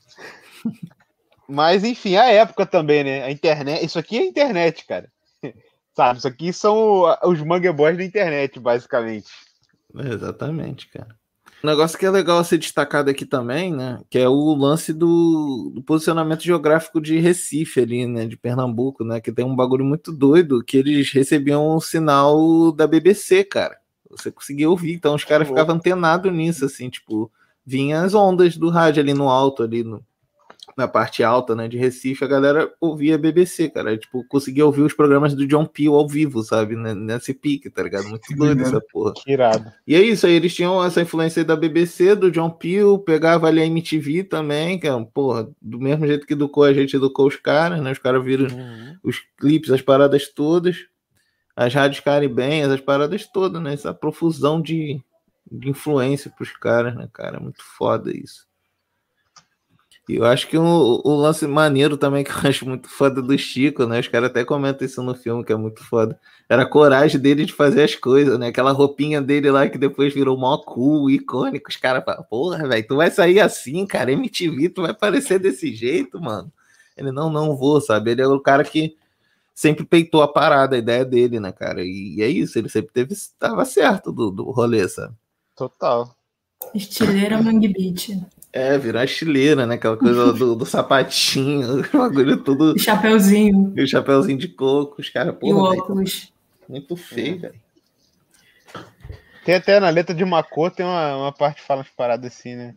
Speaker 2: Mas, enfim, a época também, né? A internet. Isso aqui é internet, cara. Sabe? Isso aqui são os Manga Boys da internet, basicamente.
Speaker 1: Exatamente, cara. Um negócio que é legal ser destacado aqui também, né? Que é o lance do, do, posicionamento geográfico de Recife ali, né? De Pernambuco, né? Que tem um bagulho muito doido que eles recebiam um sinal da BBC, cara. Você conseguia ouvir, então os caras ficavam antenados nisso, assim, tipo, vinha as ondas do rádio ali no alto, ali no, na parte alta, né, de Recife, a galera ouvia BBC, cara. Tipo, conseguia ouvir os programas do John Peel ao vivo, sabe? Nesse pique, tá ligado? Muito doido essa porra.
Speaker 2: Que irado.
Speaker 1: E é isso aí, eles tinham essa influência da BBC, do John Peel, pegava ali a MTV também, que é, porra, do mesmo jeito que educou a gente, educou os caras, né? Os caras viram uhum. os clipes, as paradas todas, as rádios caribenhas, as paradas todas, né? Essa profusão de, de influência pros caras, né, cara? É muito foda isso. E eu acho que o, o, lance maneiro também, que eu acho muito foda do Chico, né? Os caras até comentam isso no filme, que é muito foda. Era a coragem dele de fazer as coisas, né? Aquela roupinha dele lá que depois virou mó cool, icônico. Os caras falam, porra, velho, tu vai sair assim, cara. MTV, tu vai aparecer desse jeito, mano. Ele, não, não vou, sabe? Ele é o cara que sempre peitou a parada, a ideia dele, né, cara? E, e é isso, ele sempre teve, estava certo do, do rolê, sabe?
Speaker 2: Total.
Speaker 4: Estileira Mangue Beach.
Speaker 1: É, virar estileira, né? Aquela coisa do, do sapatinho, o bagulho tudo.
Speaker 4: O chapeuzinho.
Speaker 1: E o chapeuzinho de coco, os caras,
Speaker 4: porra. E o óculos.
Speaker 1: Muito feio, velho.
Speaker 2: Tem até na letra de Macô, tem uma, uma parte que fala umas paradas assim, né?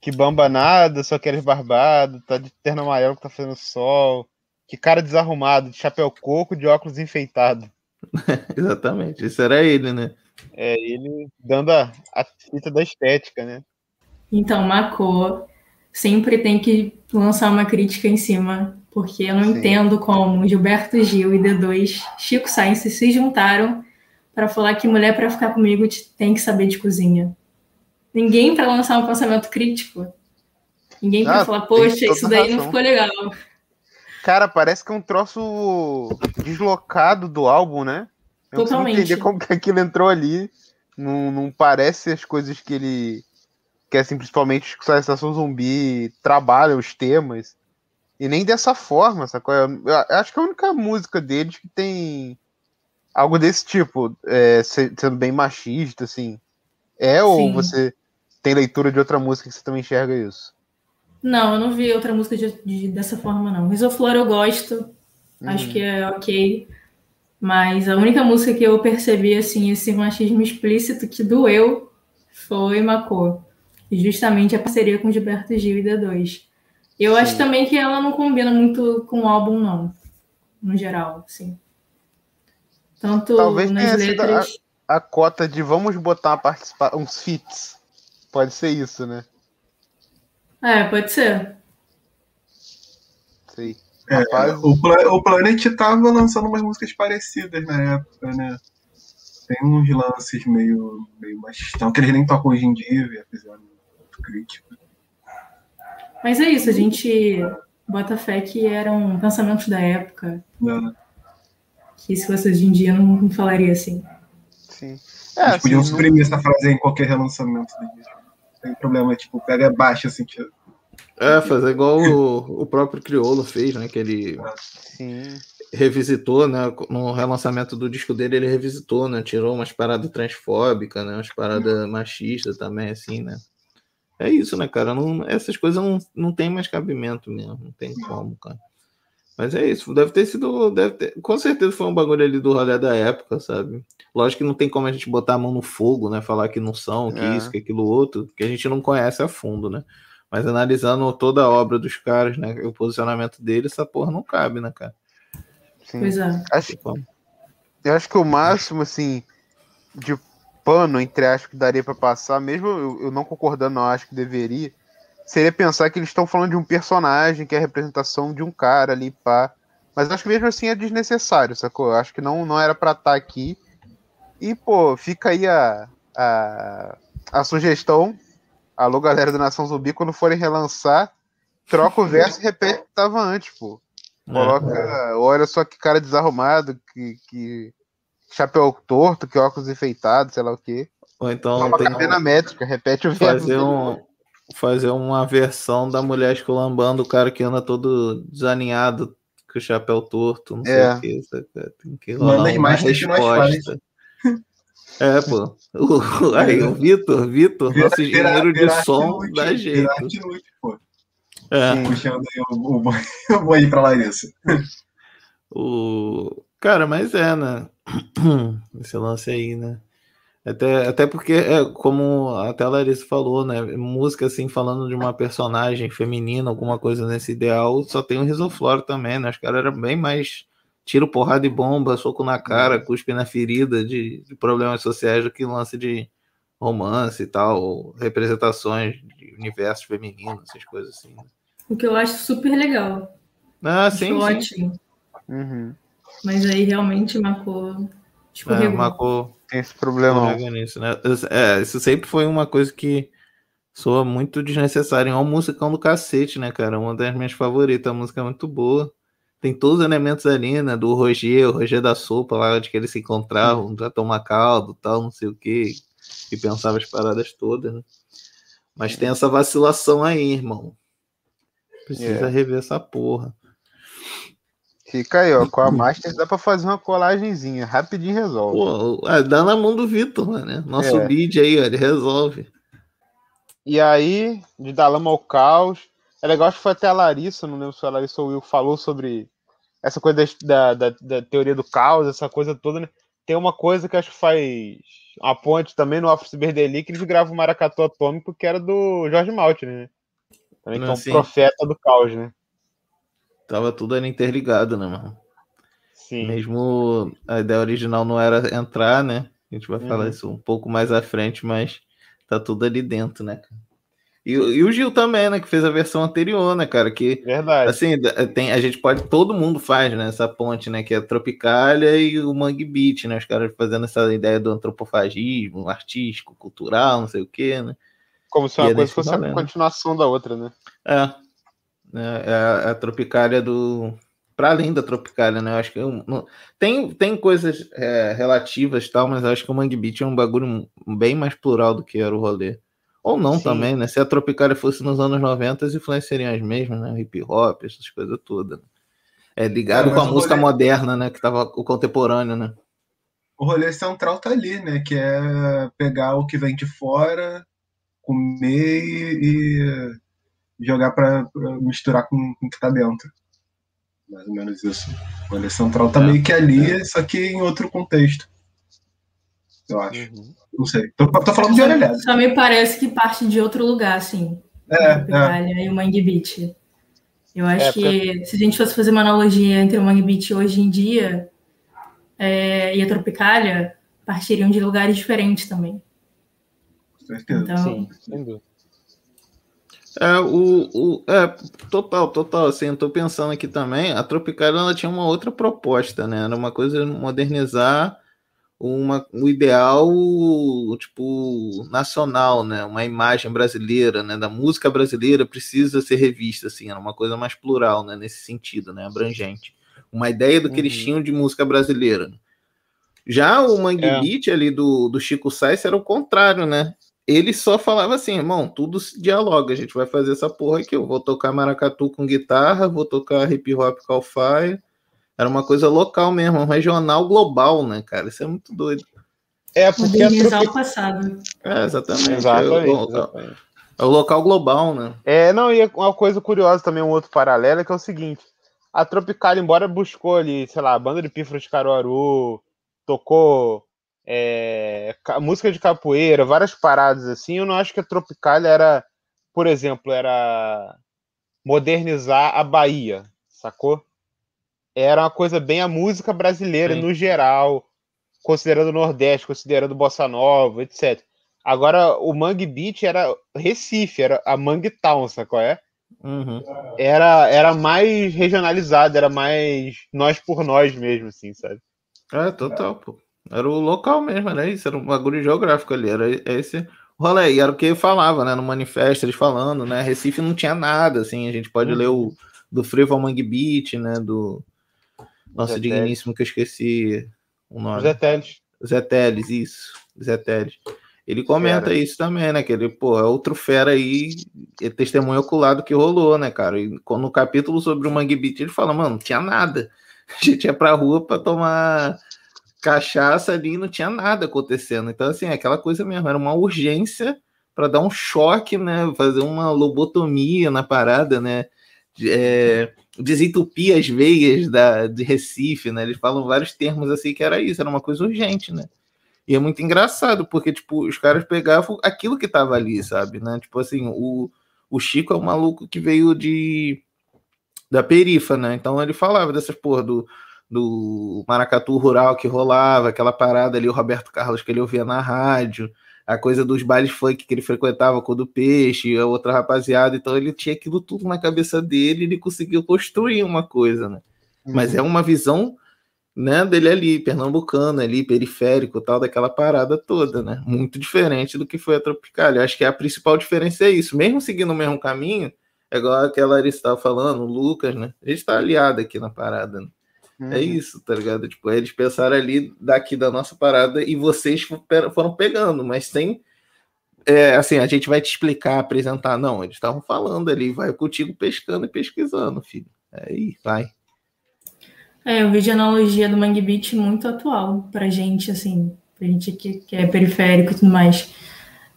Speaker 2: Que bamba nada, só queres barbado, tá de terno amarelo que tá fazendo sol. Que cara desarrumado, de chapéu coco, de óculos enfeitado.
Speaker 1: Exatamente. Isso era ele, né?
Speaker 2: É ele dando a, a fita da estética, né?
Speaker 4: Então, Macô sempre tem que lançar uma crítica em cima, porque eu não
Speaker 2: Sim.
Speaker 4: entendo como Gilberto Gil e D2, Chico Sainz se juntaram para falar que mulher para ficar comigo te- tem que saber de cozinha. Ninguém para lançar um pensamento crítico. Ninguém para
Speaker 2: Ah,
Speaker 4: falar, poxa, isso daí não
Speaker 2: razão.
Speaker 4: ficou legal.
Speaker 2: Cara, parece que é um troço deslocado do álbum, né? Eu não
Speaker 4: Totalmente.
Speaker 2: entender como que aquilo entrou ali. Não, não parece as coisas que ele. Que assim, principalmente com a Estação Zumbi trabalha os temas. E nem dessa forma, sacou? Eu, eu acho que é a única música deles que tem algo desse tipo, é, se- sendo bem machista, assim. É ou
Speaker 4: Sim.
Speaker 2: você tem leitura de outra música que você também enxerga isso?
Speaker 4: Não, eu não vi outra música de, de- dessa forma, não. Risoflor eu gosto, acho
Speaker 2: Uhum.
Speaker 4: que é ok. Mas a única música que eu percebi, assim, esse machismo explícito que doeu foi Macô. Justamente a parceria com Gilberto Gil e D2. Eu acho
Speaker 2: Sim.
Speaker 4: também que ela não combina muito com o álbum, não. No geral, assim. Tanto
Speaker 2: Talvez
Speaker 4: nas
Speaker 2: tenha sido a-
Speaker 4: letras.
Speaker 2: a cota de vamos botar uma participa uns feats. Pode ser isso, né?
Speaker 4: É, pode ser.
Speaker 2: Sei.
Speaker 3: É,
Speaker 2: Rapaz,
Speaker 3: o, Pla- o Planet tava lançando umas músicas parecidas na época, né? Tem uns lances meio, meio machistão, que eles nem tocam hoje em dia, fizeram crítica.
Speaker 4: Mas é isso, a gente bota fé que eram pensamentos da época.
Speaker 3: Né?
Speaker 4: Que se fosse hoje em dia, não, não falaria assim.
Speaker 2: sim. É, assim,
Speaker 3: podiam
Speaker 2: não-
Speaker 3: suprimir essa frase em qualquer relançamento tem problema, tipo, pega baixa assim.
Speaker 1: É, fazer igual o, o próprio Criolo fez, né? Que ele
Speaker 2: sim.
Speaker 1: revisitou, né? No relançamento do disco dele, ele revisitou, né? Tirou umas paradas transfóbicas, né? Umas paradas machistas também, assim, né? É isso, né, cara? Não, essas coisas não, não tem mais cabimento mesmo, não tem como, cara. Mas é isso, deve ter sido. Deve ter, com certeza foi um bagulho ali do rolê da época, sabe? Lógico que não tem como a gente botar a mão no fogo, né? Falar que não são, que
Speaker 2: É.
Speaker 1: isso, que aquilo outro, que a gente não conhece a fundo, né? Mas analisando toda a obra dos caras, né? O posicionamento deles, essa porra não cabe, né, cara?
Speaker 2: sim.
Speaker 4: Pois é.
Speaker 1: Como.
Speaker 2: eu acho que o máximo, assim, de pano, entre aspas, que daria pra passar, mesmo eu, eu não concordando, não acho que deveria, seria pensar que eles estão falando de um personagem, que é a representação de um cara ali, pá. Mas acho que mesmo assim é desnecessário, sacou? Eu acho que não, não era pra estar aqui. E, pô, fica aí a, a, a sugestão. Alô, galera da Nação Zumbi, quando forem relançar, troca o verso e repete o que tava antes, pô.
Speaker 1: É.
Speaker 2: Coloca, olha só que cara desarrumado, que, que chapéu torto, que óculos enfeitados, sei lá o quê.
Speaker 1: Ou então
Speaker 2: Toma
Speaker 1: tem
Speaker 2: cadena métrica, repete o
Speaker 1: fazer um fazer uma versão da mulher esculambando o cara que anda todo desalinhado com o chapéu torto, não sei
Speaker 2: É.
Speaker 1: o que. saca? Tem que
Speaker 3: Manda
Speaker 1: rolar
Speaker 3: as
Speaker 1: uma resposta. É, pô. O, aí, o Vitor, Vitor, nosso engenheiro de
Speaker 3: vira
Speaker 1: som
Speaker 3: arte
Speaker 1: dá
Speaker 3: inútil,
Speaker 1: jeito.
Speaker 3: vira arte inútil, pô.
Speaker 1: É.
Speaker 3: Puxando aí o, o, o boi pra Larissa.
Speaker 1: O... Cara, mas é, né? Esse lance aí, né? Até, até porque, é, como até a Larissa falou, né? Música assim, falando de uma personagem feminina, alguma coisa nesse ideal, só tem o Risofloro também, né? Os caras eram bem mais tiro, porrada e bomba, soco na cara, cuspe na ferida de, de problemas sociais do que lance de romance e tal, representações de universo feminino, essas coisas assim. né?
Speaker 4: O que eu acho super legal.
Speaker 1: Ah,
Speaker 4: Acho
Speaker 1: sim, sim.
Speaker 4: ótimo.
Speaker 2: Uhum.
Speaker 4: Mas aí realmente marcou.
Speaker 1: É,
Speaker 4: Escorregou.
Speaker 1: marcou,
Speaker 2: Tem esse problema.
Speaker 1: Nisso, né? É, isso sempre foi uma coisa que soa muito desnecessária. É um musicão do cacete, né, cara? Uma das minhas favoritas. A música é muito boa. Tem todos os elementos ali, né? Do Roger, o Roger da sopa, lá onde que eles se encontravam, pra tomar caldo tal, não sei o quê. E pensava as paradas todas, né? Mas tem essa vacilação aí, irmão. Precisa
Speaker 2: É.
Speaker 1: rever essa porra.
Speaker 2: Fica aí, ó. Com a Master dá pra fazer uma colagenzinha. Rapidinho resolve.
Speaker 1: Pô, é, dá na mão do Vitor, mano, né? Nosso
Speaker 2: É.
Speaker 1: lead aí, ó, ele resolve.
Speaker 2: E aí, de dar lama ao caos. É legal, acho que foi até a Larissa, não lembro se a Larissa ou o Will falou sobre essa coisa da, da, da- teoria do caos, essa coisa toda, né? tem uma coisa que acho que faz a ponte também no Office Berdeli, que eles gravam o Maracatu Atômico, que era do Jorge Maltner, né? Também que é um
Speaker 1: Sim.
Speaker 2: profeta do caos, né?
Speaker 1: Tava tudo ali interligado, né, mano?
Speaker 2: Sim.
Speaker 1: Mesmo a ideia original não era entrar, né? A gente vai falar
Speaker 2: Uhum.
Speaker 1: isso um pouco mais à frente, mas tá tudo ali dentro, né? cara? E, o- e o Gil também, né? Que fez a versão anterior, né, cara? Que
Speaker 2: Verdade.
Speaker 1: Assim, da- tem, a gente pode, todo mundo faz, né, essa ponte, né, que é a Tropicália e o Mangue Beat, né, os caras fazendo essa ideia do antropofagismo, artístico, cultural, não sei o quê, né.
Speaker 2: Como se
Speaker 1: e
Speaker 2: uma
Speaker 1: é
Speaker 2: coisa fosse a
Speaker 1: valendo.
Speaker 2: continuação da outra, né?
Speaker 1: É, né, é a, a Tropicália do... Para além da Tropicália, né, eu acho que... eu não- tem, tem coisas é, relativas e tal, mas acho que o Mangue Beat é um bagulho bem mais plural do que era o rolê. Ou não
Speaker 2: Sim.
Speaker 1: também, né? Se a Tropicália fosse nos anos 90, as influenciariam as mesmas, né? Hip hop, essas coisas todas. né? É ligado
Speaker 3: É,
Speaker 1: com a música
Speaker 3: rolê-
Speaker 1: moderna, né? Que tava o contemporâneo, né?
Speaker 3: O rolê central tá ali, né? Que é pegar o que vem de fora, comer e jogar pra, pra misturar com, com o que tá dentro. Mais ou menos isso. O rolê central tá
Speaker 1: É.
Speaker 3: meio que ali, só que em outro contexto. Eu acho.
Speaker 2: Uhum.
Speaker 3: Não sei. Tô, tô falando de orelhada.
Speaker 4: Só me parece que parte de outro lugar, assim.
Speaker 3: É, é.
Speaker 4: E o Mangue Beat. Eu acho
Speaker 2: É,
Speaker 4: que se a gente fosse fazer uma analogia entre o Mangue Beat hoje em dia é, e a Tropicália, partiriam de lugares diferentes também.
Speaker 3: Com certeza.
Speaker 4: Então,
Speaker 2: Sim, sem dúvida.
Speaker 1: É, o, o, é, total, total, assim, eu tô pensando aqui também, a Tropicália, ela tinha uma outra proposta, né, era uma coisa modernizar uma, o ideal, tipo, nacional, né, uma imagem brasileira, né, da música brasileira precisa ser revista, assim, era uma coisa mais plural, né, nesse sentido, né, abrangente, uma ideia do que eles
Speaker 2: Uhum.
Speaker 1: tinham de música brasileira. Já o Mangue
Speaker 2: É.
Speaker 1: Beat ali do, do Chico Sainz era o contrário, né, ele só falava assim, irmão, tudo se dialoga, a gente vai fazer essa porra aqui, eu vou tocar maracatu com guitarra, vou tocar hip hop com alfaia, era uma coisa local mesmo, um regional global, né, cara, isso é muito doido.
Speaker 2: É, porque a
Speaker 4: modernizar
Speaker 2: Tropi...
Speaker 4: o passado.
Speaker 1: É, exatamente,
Speaker 2: Exatamente,
Speaker 1: é, o,
Speaker 2: exatamente.
Speaker 1: é o local global, né,
Speaker 2: É, não, e uma coisa curiosa também, um outro paralelo, é que é o seguinte: a Tropical, embora buscou ali, sei lá, a banda de pífaros de Caruaru, tocou é, ca- música de capoeira, várias paradas assim, eu não acho que a Tropical era, por exemplo, era modernizar a Bahia, sacou? Era uma coisa bem a música brasileira
Speaker 1: Sim.
Speaker 2: no geral, considerando o Nordeste, considerando Bossa Nova, etc. Agora, o Mangue Beat era Recife, era a Mangue Town, sacou? É?
Speaker 1: Uhum.
Speaker 2: Era, era mais regionalizado, era mais nós por nós mesmo, assim, sabe?
Speaker 1: É, total, pô. Era o local mesmo, era isso, era um bagulho geográfico ali, era esse rolê, e era o que eu falava, né, no manifesto, eles falando, né, Recife não tinha nada, assim, a gente pode
Speaker 2: Uhum.
Speaker 1: ler o do Frevo Mangue Beat, né, do nosso
Speaker 2: Zé
Speaker 1: digníssimo, que eu esqueci o nome.
Speaker 2: Zé Teles.
Speaker 1: Zé Teles, isso, Zé Teles. Ele comenta
Speaker 2: Fera.
Speaker 1: isso também, né? Que ele, pô, é outro fera aí, é testemunho ocular do que rolou, né, cara? E no capítulo sobre o Mangue Beat, ele fala, mano, não tinha nada. A gente ia pra rua pra tomar cachaça ali não tinha nada acontecendo. Então, assim, é aquela coisa mesmo, era uma urgência para dar um choque, né? Fazer uma lobotomia na parada, né? É, desentupir as veias da, de Recife, né? Eles falam vários termos assim que era isso, era uma coisa urgente, né? E é muito engraçado, porque, tipo, os caras pegavam aquilo que tava ali, sabe, né? Tipo assim, o, o Chico é um maluco que veio de da perifa, né? Então ele falava dessas porra do, do maracatu rural que rolava, aquela parada ali, o Roberto Carlos que ele ouvia na rádio, a coisa dos bailes funk que ele frequentava com o do Peixe, a outra rapaziada, então ele tinha aquilo tudo na cabeça dele e ele conseguiu construir uma coisa, né? Mas é uma visão né, dele ali, pernambucano ali, periférico, tal, daquela parada toda, né? Muito diferente do que foi a Tropicália. Eu acho que a principal diferença é isso. Mesmo seguindo o mesmo caminho, é igual aquela Larissa estava falando, o Lucas, né? A gente tá aliado aqui na parada, né?
Speaker 2: Uhum.
Speaker 1: É isso, tá ligado? Tipo, eles pensaram ali daqui da nossa parada e vocês foram pegando, mas sem. É, assim, a gente vai te explicar, apresentar. Não, eles estavam falando ali, vai contigo pescando e pesquisando, filho. Aí, vai.
Speaker 4: É, eu vejo a analogia do Mangue Beat muito atual pra gente, assim, pra gente que, que é periférico e tudo mais.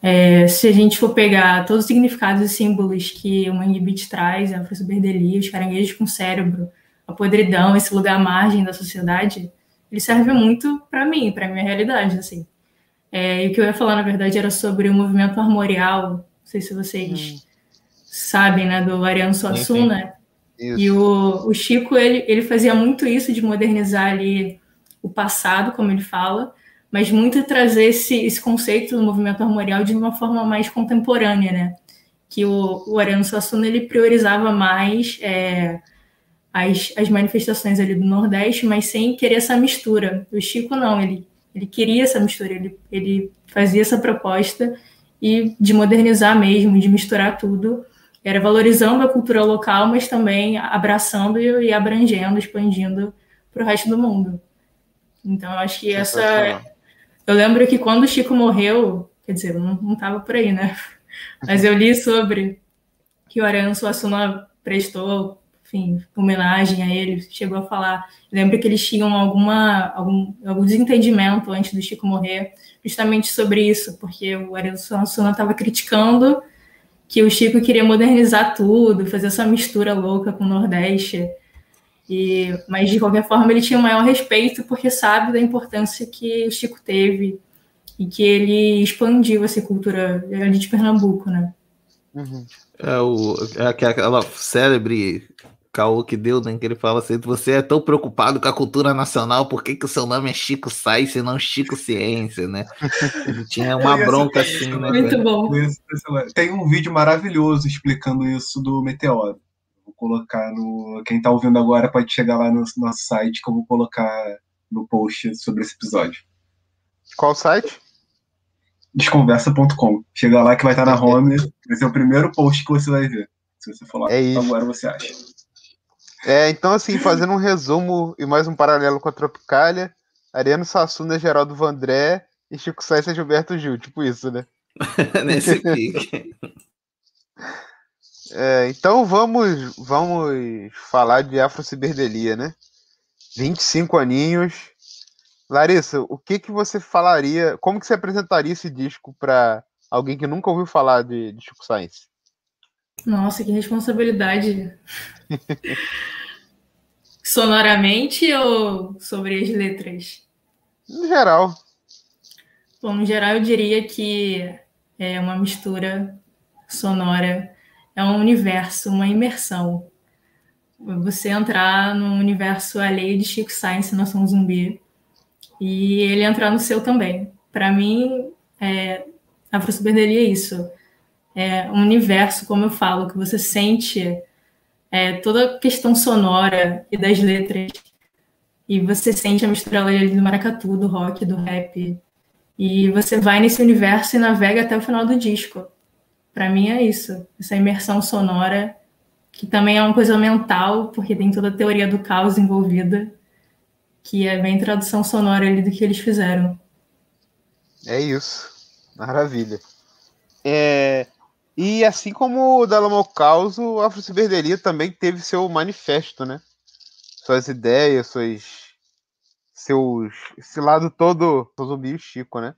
Speaker 4: É, se a gente for pegar todos os significados e símbolos que o Mangue Beat traz, a força berdelia, os caranguejos com cérebro, a podridão, esse lugar à margem da sociedade, ele serve muito para mim, para minha realidade, assim. É, e o que eu ia falar, na verdade, era sobre o movimento armorial, não sei se vocês hum. sabem, né, do Ariano Suassuna. E o, o Chico, ele, ele fazia muito isso de modernizar ali o passado, como ele fala, mas muito trazer esse, esse conceito do movimento armorial de uma forma mais contemporânea, né? Que o, o Ariano Suassuna, ele priorizava mais é, as, as manifestações ali do Nordeste, mas sem querer essa mistura. O Chico não, ele, ele queria essa mistura, ele, ele fazia essa proposta e de modernizar mesmo, de misturar tudo, era valorizando a cultura local, mas também abraçando e, e abrangendo, expandindo para o resto do mundo. Então, eu acho que essa. Eu lembro que quando o Chico morreu, quer dizer, eu não estava por aí, né? Mas eu li sobre que o Ariano Suassuna prestou, enfim, homenagem a ele, chegou a falar. Lembro que eles tinham alguma, algum, algum desentendimento antes do Chico morrer, justamente sobre isso, porque o Ariano Suassuna estava criticando que o Chico queria modernizar tudo, fazer essa mistura louca com o Nordeste. E, mas de qualquer forma ele tinha o maior respeito porque sabe da importância que o Chico teve e que ele expandiu essa cultura ali de Pernambuco, né?
Speaker 1: Uhum. É, o, é aquela célebre caô que deu, né? Que ele fala assim: você é tão preocupado com a cultura nacional, por que, que o seu nome é Chico Sainz e não Chico Ciência, né? Ele tinha uma bronca assim, né?
Speaker 4: Muito bom.
Speaker 3: Tem um vídeo maravilhoso explicando isso do meteoro colocar no. Quem tá ouvindo agora pode chegar lá no nosso site que eu vou colocar no post sobre esse episódio.
Speaker 2: Qual site?
Speaker 3: Desconversa.com. Chega lá que vai estar na home. Vai ser o primeiro post que você vai ver. Se você for lá,
Speaker 2: é
Speaker 3: agora você acha.
Speaker 2: É, então assim, fazendo um resumo e mais um paralelo com a Tropicália, Ariano Sassuna, Geraldo Vandré e Chico Sainz e Gilberto Gil, tipo isso, né?
Speaker 1: Nesse pique.
Speaker 2: É, então vamos, vamos falar de Afrociberdelia, né? 25 aninhos. Larissa, o que que você falaria, como que você apresentaria esse disco para alguém que nunca ouviu falar de, de Chico Sainz?
Speaker 4: Nossa, que responsabilidade. Sonoramente ou sobre as letras?
Speaker 2: No geral.
Speaker 4: Bom, no geral eu diria que é uma mistura sonora é um universo, uma imersão. Você entrar no universo alheio de Chico Science, Nação Zumbi, e ele entrar no seu também. Para mim, é, a Afro-Cyberdelia é isso. É um universo, como eu falo, que você sente é, toda a questão sonora e das letras, e você sente a mistura ali do maracatu, do rock, do rap, e você vai nesse universo e navega até o final do disco. Para mim é isso, essa imersão sonora, que também é uma coisa mental, porque tem toda a teoria do caos envolvida, que é bem tradução sonora ali do que eles fizeram.
Speaker 2: É isso. Maravilha. É, e assim como o Dalamo Caos, o Afro Ciberdelia também teve seu manifesto, né? Suas ideias, suas, seus. esse lado todo do zumbi Chico, né?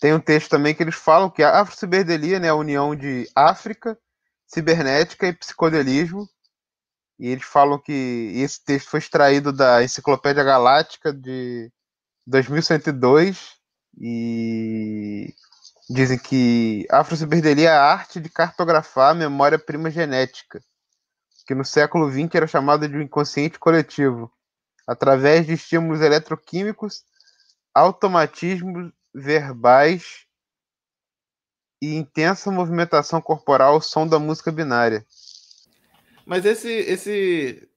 Speaker 2: Tem um texto também que eles falam que a afrociberdelia né, é a união de África, cibernética e psicodelismo. E eles falam que esse texto foi extraído da Enciclopédia Galáctica de 2102 e dizem que a afrociberdelia é a arte de cartografar a memória prima genética, que no século XX era chamada de um inconsciente coletivo, através de estímulos eletroquímicos, automatismos verbais e intensa movimentação corporal ao som da música binária.
Speaker 1: Mas esse esse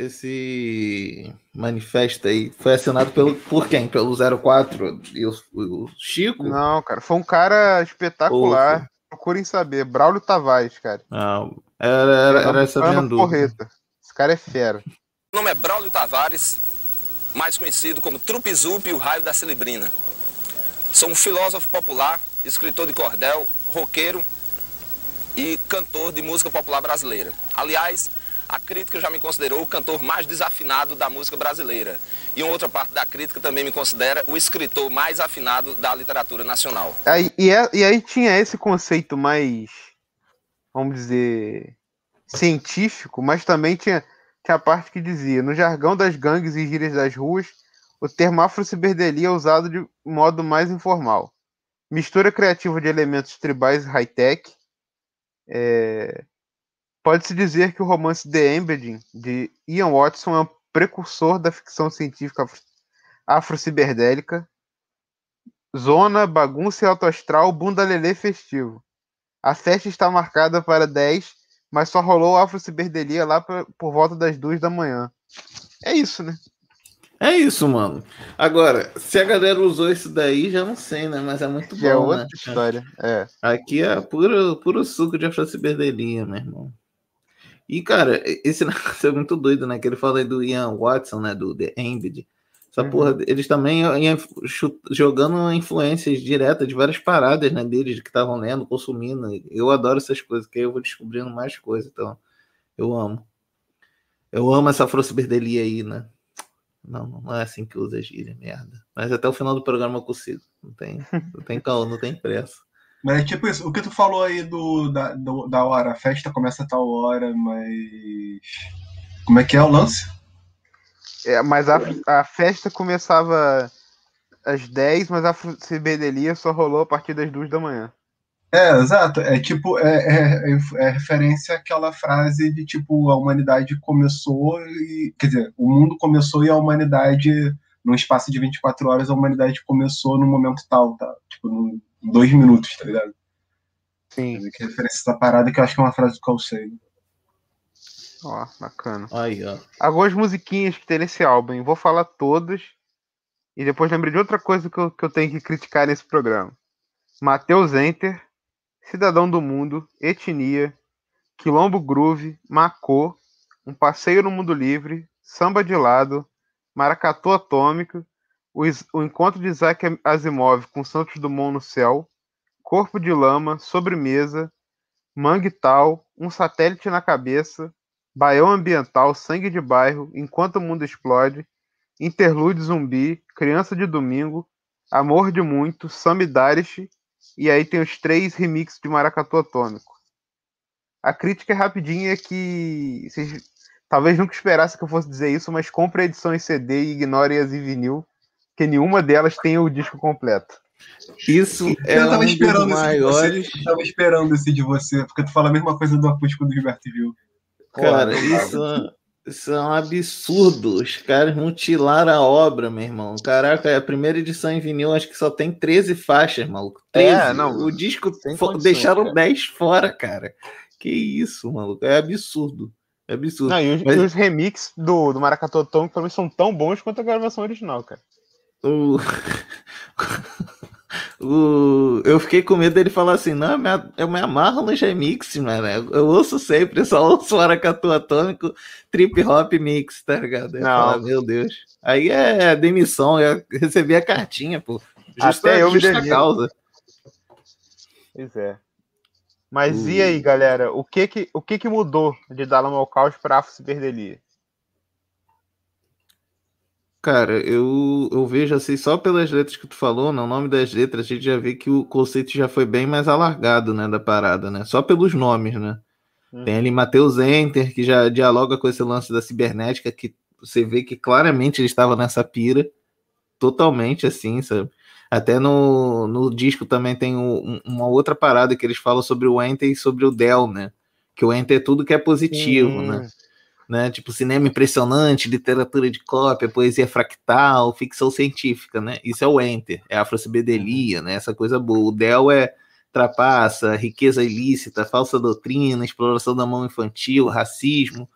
Speaker 1: esse manifesto aí foi assinado pelo por quem? Pelo 04 e o, o Chico?
Speaker 2: Não, cara, foi um cara espetacular. Procurem saber, Braulio Tavares, cara.
Speaker 1: Não, era, era, era essa minha
Speaker 2: dúvida. Esse cara é fera.
Speaker 7: O nome é Braulio Tavares, mais conhecido como Trupizup e o Raio da Celebrina. Sou um filósofo popular, escritor de cordel, roqueiro e cantor de música popular brasileira. Aliás, a crítica já me considerou o cantor mais desafinado da música brasileira. E uma outra parte da crítica também me considera o escritor mais afinado da literatura nacional.
Speaker 2: Aí, e, é, e aí tinha esse conceito mais, vamos dizer, científico, mas também tinha, tinha a parte que dizia, no jargão das gangues e gírias das ruas, o termo afro-ciberdelia é usado de modo mais informal. Mistura criativa de elementos tribais e high-tech. É, Pode-se dizer que o romance The Embedding, de Ian Watson, é um precursor da ficção científica afro- afro-ciberdélica. Zona, bagunça e autoastral, bunda lelê festivo. A festa está marcada para 10, mas só rolou afro-ciberdelia lá pra- por volta das 2 da manhã. É isso, né?
Speaker 1: É isso, mano. Agora, se a galera usou isso daí, já não sei, né? Mas é muito
Speaker 2: Já é
Speaker 1: bom,
Speaker 2: outra
Speaker 1: né?
Speaker 2: história. É.
Speaker 1: Aqui é puro, puro suco de afrociberdelia, meu irmão. E, cara, esse negócio é muito doido, né? Que ele fala aí do Ian Watson, né? Do The Embed. Essa
Speaker 2: Uhum.
Speaker 1: porra, eles também iam jogando influências diretas de várias paradas, né? Deles que estavam lendo, consumindo. Eu adoro essas coisas, que aí eu vou descobrindo mais coisas, então eu amo. Eu amo essa afrociberdelia aí, né? Não, não é assim que usa a gíria, merda. Mas até o final do programa eu consigo. Não tem, não tem calma, não tem pressa.
Speaker 3: Mas é tipo isso, o que tu falou aí do, da, do- da hora, a festa começa a tal hora, mas. Como é que é o lance?
Speaker 2: É, mas a, a festa começava às 10, mas a afro-ciberdelia só rolou a partir das 2 da manhã.
Speaker 3: É, exato. É tipo, é, é, é- é referência àquela frase de tipo, a humanidade começou e. Quer dizer, o mundo começou e a humanidade, num espaço de 24 horas, a humanidade começou no momento tal, tá? Tipo, num- dois minutos, tá ligado?
Speaker 2: Sim.
Speaker 3: Que referência essa parada que eu acho que é uma frase do Sagan.
Speaker 2: Ó, bacana.
Speaker 1: Aí, ó.
Speaker 2: Algumas musiquinhas que tem nesse álbum, hein? vou falar todas. E depois lembrei de outra coisa que eu, que eu tenho que criticar nesse programa. Matheus Enter, Cidadão do Mundo, Etnia, Quilombo Groove, Macô, Um Passeio no Mundo Livre, Samba de Lado, Maracatu Atômico, o, o Encontro de Isaac Asimov com Santos Dumont no Céu, Corpo de Lama, Sobremesa, Mangue Tal, Um Satélite na Cabeça, Baião Ambiental, Sangue de Bairro, Enquanto o Mundo Explode, Interlude Zumbi, Criança de Domingo, Amor de Muito, Samidarish, e aí tem os três remixes de Maracatu Atômico. A crítica é rapidinha que vocês talvez nunca esperassem que eu fosse dizer isso, mas compre a edição em CD e ignore as em vinil, que nenhuma delas tem o disco completo.
Speaker 1: Isso é
Speaker 3: eu tava
Speaker 1: um dos
Speaker 3: esperando esse de
Speaker 1: maiores.
Speaker 3: você. Eu tava esperando esse de você, porque tu fala a mesma coisa do acústico do Gilberto Gil.
Speaker 1: Cara,
Speaker 2: Porra,
Speaker 1: isso, é- isso é um absurdo. Os caras mutilaram a obra, meu irmão. Caraca, a primeira edição em vinil acho que só tem 13 faixas, maluco. 13.
Speaker 2: É, não,
Speaker 1: o disco
Speaker 2: condições,
Speaker 1: deixaram
Speaker 2: cara.
Speaker 1: 10 fora, cara. Que isso, maluco. É absurdo. É absurdo.
Speaker 2: Não, e os,
Speaker 1: Mas-
Speaker 2: e os remixes do, do Maracatu Atômico pra mim são tão bons quanto a gravação original, cara.
Speaker 1: O... o... Eu fiquei com medo dele falar assim: não, eu me, a- eu me amarro nos remixes, mano. Eu, ouço sempre, só ouço o Aracatu Atômico, Trip Hop Mix, tá ligado? Eu
Speaker 2: Não.
Speaker 1: falar, meu Deus. Aí é demissão, eu recebi a cartinha, pô. Justa,
Speaker 2: Até eu me
Speaker 1: justa causa.
Speaker 2: Pois é. Mas e
Speaker 1: Uh.
Speaker 2: aí, galera? O que que, o que, que mudou de Dalama ao Caos pra Afro-Ciberdelia?
Speaker 1: Cara, eu, eu vejo assim, só pelas letras que tu falou, no nome das letras, a gente já vê que o conceito já foi bem mais alargado, né, da parada, né? Só pelos nomes, né?
Speaker 2: Uhum.
Speaker 1: Tem ali Matheus Enter, que já dialoga com esse lance da cibernética, que você vê que claramente ele estava nessa pira, totalmente assim, sabe? Até no, no disco também tem um- uma outra parada que eles falam sobre o Enter e sobre o Dell, né? Que o Enter é tudo que é positivo, né? Né? Tipo, cinema impressionante, literatura de cópia, poesia fractal, ficção científica, né? Isso é o Enter, é a afrocibedelia, né? Essa coisa boa. O Del é trapaça, riqueza ilícita, falsa doutrina, exploração da mão infantil, racismo.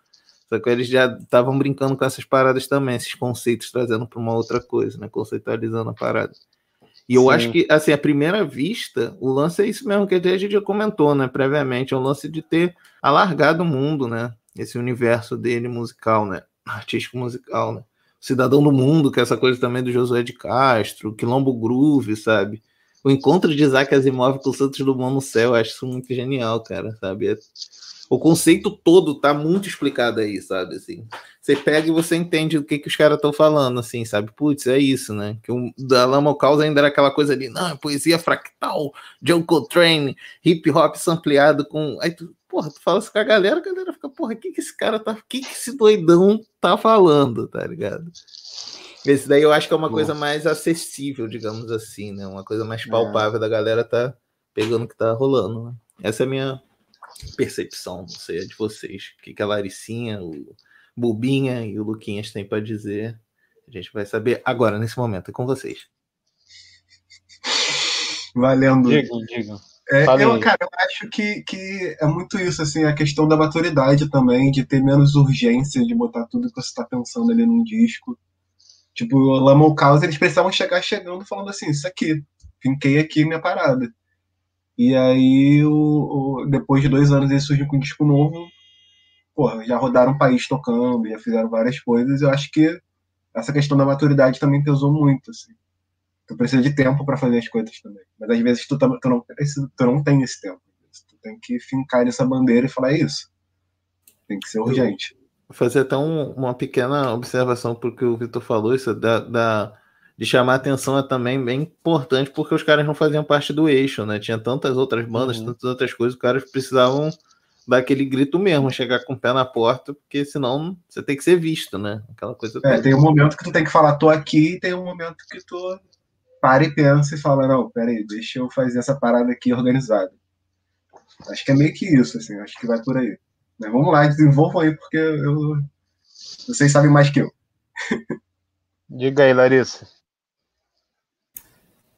Speaker 1: Só que eles já estavam brincando com essas paradas também, esses conceitos, trazendo para uma outra coisa, né? Conceitualizando a parada. E eu
Speaker 2: Sim.
Speaker 1: acho que, assim, à primeira vista, o lance é isso mesmo que a gente já comentou, né, previamente, é o lance de ter alargado o mundo, né, esse universo dele musical, né, artístico musical, né. Cidadão do Mundo, que é essa coisa também do Josué de Castro, Quilombo Groove, sabe? O encontro de Isaac Asimov com o Santos Dumont no céu, eu acho isso muito genial, cara, sabe? É- O conceito todo tá muito explicado aí, sabe? Assim, você pega e você entende o que, que os caras estão falando, assim, sabe? Putz, é isso, né? Que o da Lama ao Caos ainda era aquela coisa ali, não, é poesia fractal, John Coltrane, hip hop sampleado com. Aí tu, porra, tu fala isso com a galera, a galera fica, porra, o que, que esse cara tá. O que, que esse doidão tá falando, tá ligado? Esse daí eu acho que é uma
Speaker 2: Nossa.
Speaker 1: coisa mais acessível, digamos assim, né? Uma coisa mais palpável da galera tá pegando o que tá rolando, né? Essa é a minha percepção, não sei, a de vocês. O que, que a Laricinha, o Bubinha e o Luquinhas têm para dizer. A gente vai saber agora, nesse momento, é com vocês.
Speaker 3: Valendo.
Speaker 2: Digam, digam.
Speaker 3: É, eu, cara, eu acho que, que é muito isso, assim, a questão da maturidade também, de ter menos urgência de botar tudo que você tá pensando ali num disco. Tipo, o Lamon Caos, eles precisavam chegar chegando falando assim, isso aqui, finquei aqui minha parada. E aí, o, o- depois de dois anos, eles surgem com um disco novo, porra, já rodaram o país tocando, já fizeram várias coisas, eu acho que essa questão da maturidade também pesou muito, assim. Tu precisa de tempo pra fazer as coisas também. Mas às vezes tu, tam- tu, não, tu não tem esse tempo. Tu tem que fincar essa bandeira e falar "É isso. Tem que ser urgente.
Speaker 1: Vou fazer até um- uma pequena observação porque o Vitor falou, isso da, da- de chamar atenção é também bem importante, porque os caras não faziam parte do eixo, né? Tinha tantas outras bandas,
Speaker 2: Uhum.
Speaker 1: tantas outras coisas, os caras precisavam dar aquele grito mesmo, chegar com o pé na porta, porque senão você tem que ser visto, né? Aquela coisa
Speaker 3: É,
Speaker 1: toda.
Speaker 3: tem um momento que tu tem que falar, tô aqui, e tem um momento que tu para e pensa e fala, não, peraí, deixa eu fazer essa parada aqui organizada. Acho que é meio que isso, assim, acho que vai por aí. Mas vamos lá, desenvolvam aí, porque eu, vocês sabem mais que eu.
Speaker 2: Diga aí, Larissa.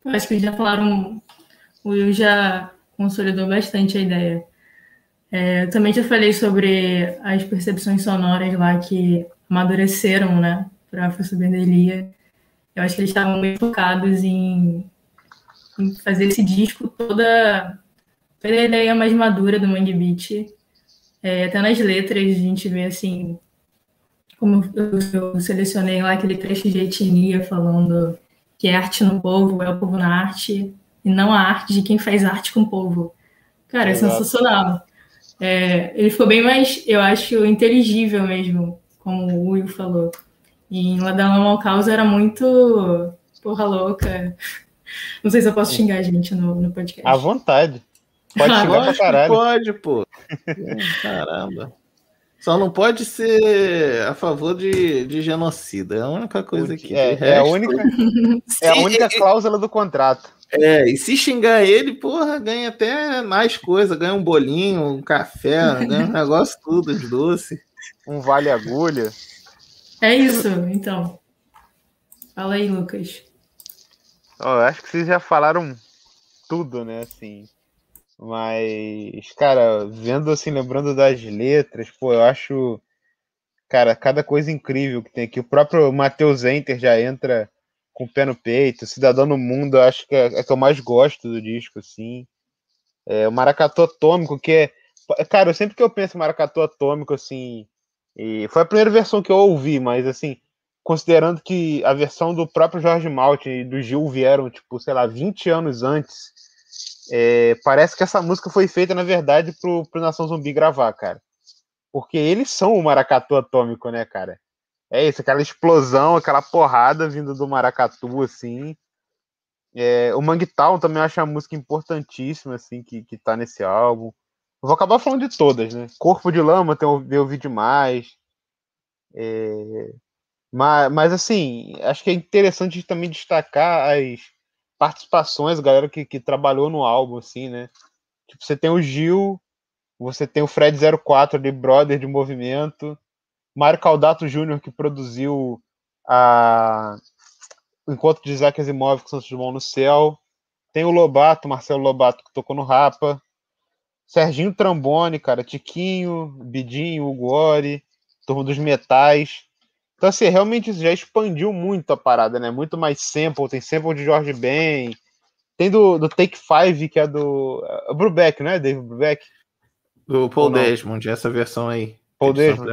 Speaker 4: Eu acho que já falaram, o Will já consolidou bastante a ideia. É, eu também já falei sobre as percepções sonoras lá que amadureceram, né, para a Força Bendelia. Eu acho que eles estavam bem focados em, em fazer esse disco toda, toda a ideia mais madura do Mangue Beat. É, até nas letras a gente vê assim, como eu, eu selecionei lá aquele trecho de etnia falando que é arte no povo, é o povo na arte, e não a arte de quem faz arte com o povo. Cara, é sensacional. É, ele ficou bem mais, eu acho, inteligível mesmo, como o Will falou. E em Ladalão ao Caos era muito porra louca. Não sei se eu posso xingar a gente no, no podcast.
Speaker 2: À vontade. Pode
Speaker 4: Ah,
Speaker 2: xingar pra
Speaker 1: que
Speaker 2: caralho.
Speaker 1: pode, pô. Caramba. Só não pode ser a favor de, de genocida. É a única coisa aqui.
Speaker 2: É, é a única, é a única cláusula do contrato.
Speaker 1: É, e se xingar ele, porra, ganha até mais coisa. Ganha um bolinho, um café, ganha um negócio tudo, de doce.
Speaker 2: Um vale agulha.
Speaker 4: É isso, então. Fala aí, Lucas.
Speaker 2: Ó, eu acho que vocês já falaram tudo, né, assim. Mas, cara, vendo assim, lembrando das letras, pô, eu acho, cara, cada coisa incrível que tem aqui. O próprio Matheus Enter já entra com o pé no peito. Cidadão no Mundo, eu acho que é, é que eu mais gosto do disco, assim. É, o Maracatu Atômico, que é. Cara, sempre que eu penso em Maracatu Atômico, assim. E foi a primeira versão que eu ouvi, mas assim, considerando que a versão do próprio Jorge Malte e do Gil vieram, tipo, sei lá, 20 anos antes, é, parece que essa música foi feita, na verdade, pro, pro Nação Zumbi gravar, cara. Porque eles são o maracatu atômico, né, cara? É isso, aquela explosão, aquela porrada vindo do maracatu, assim. É, o Mangue Town também acho uma música importantíssima, assim, que, que tá nesse álbum. Vou acabar falando de todas, né? Corpo de Lama tem, eu ouvi demais. É, mas, mas, assim, acho que é interessante também destacar as participações, galera que, que trabalhou no álbum, assim, né? Tipo, você tem o Gil, você tem o Fred 04 ali, brother de movimento, Mário Caldato Júnior, que produziu a... o Encontro de Isaac Asimov com Santos Dumont no Céu, tem o Lobato, Marcelo Lobato, que tocou no Rapa, Serginho Trambone, cara, Tiquinho, Bidinho, Hugo Ori, Turma dos Metais. Então, assim, realmente já expandiu muito a parada, né? Muito mais sample, tem sample de Jorge Ben, tem do, do Take Five, que é do. É o Brubeck, não é? David Brubeck?
Speaker 1: Do Paul? Desmond, essa versão aí.
Speaker 2: Paul Desmond.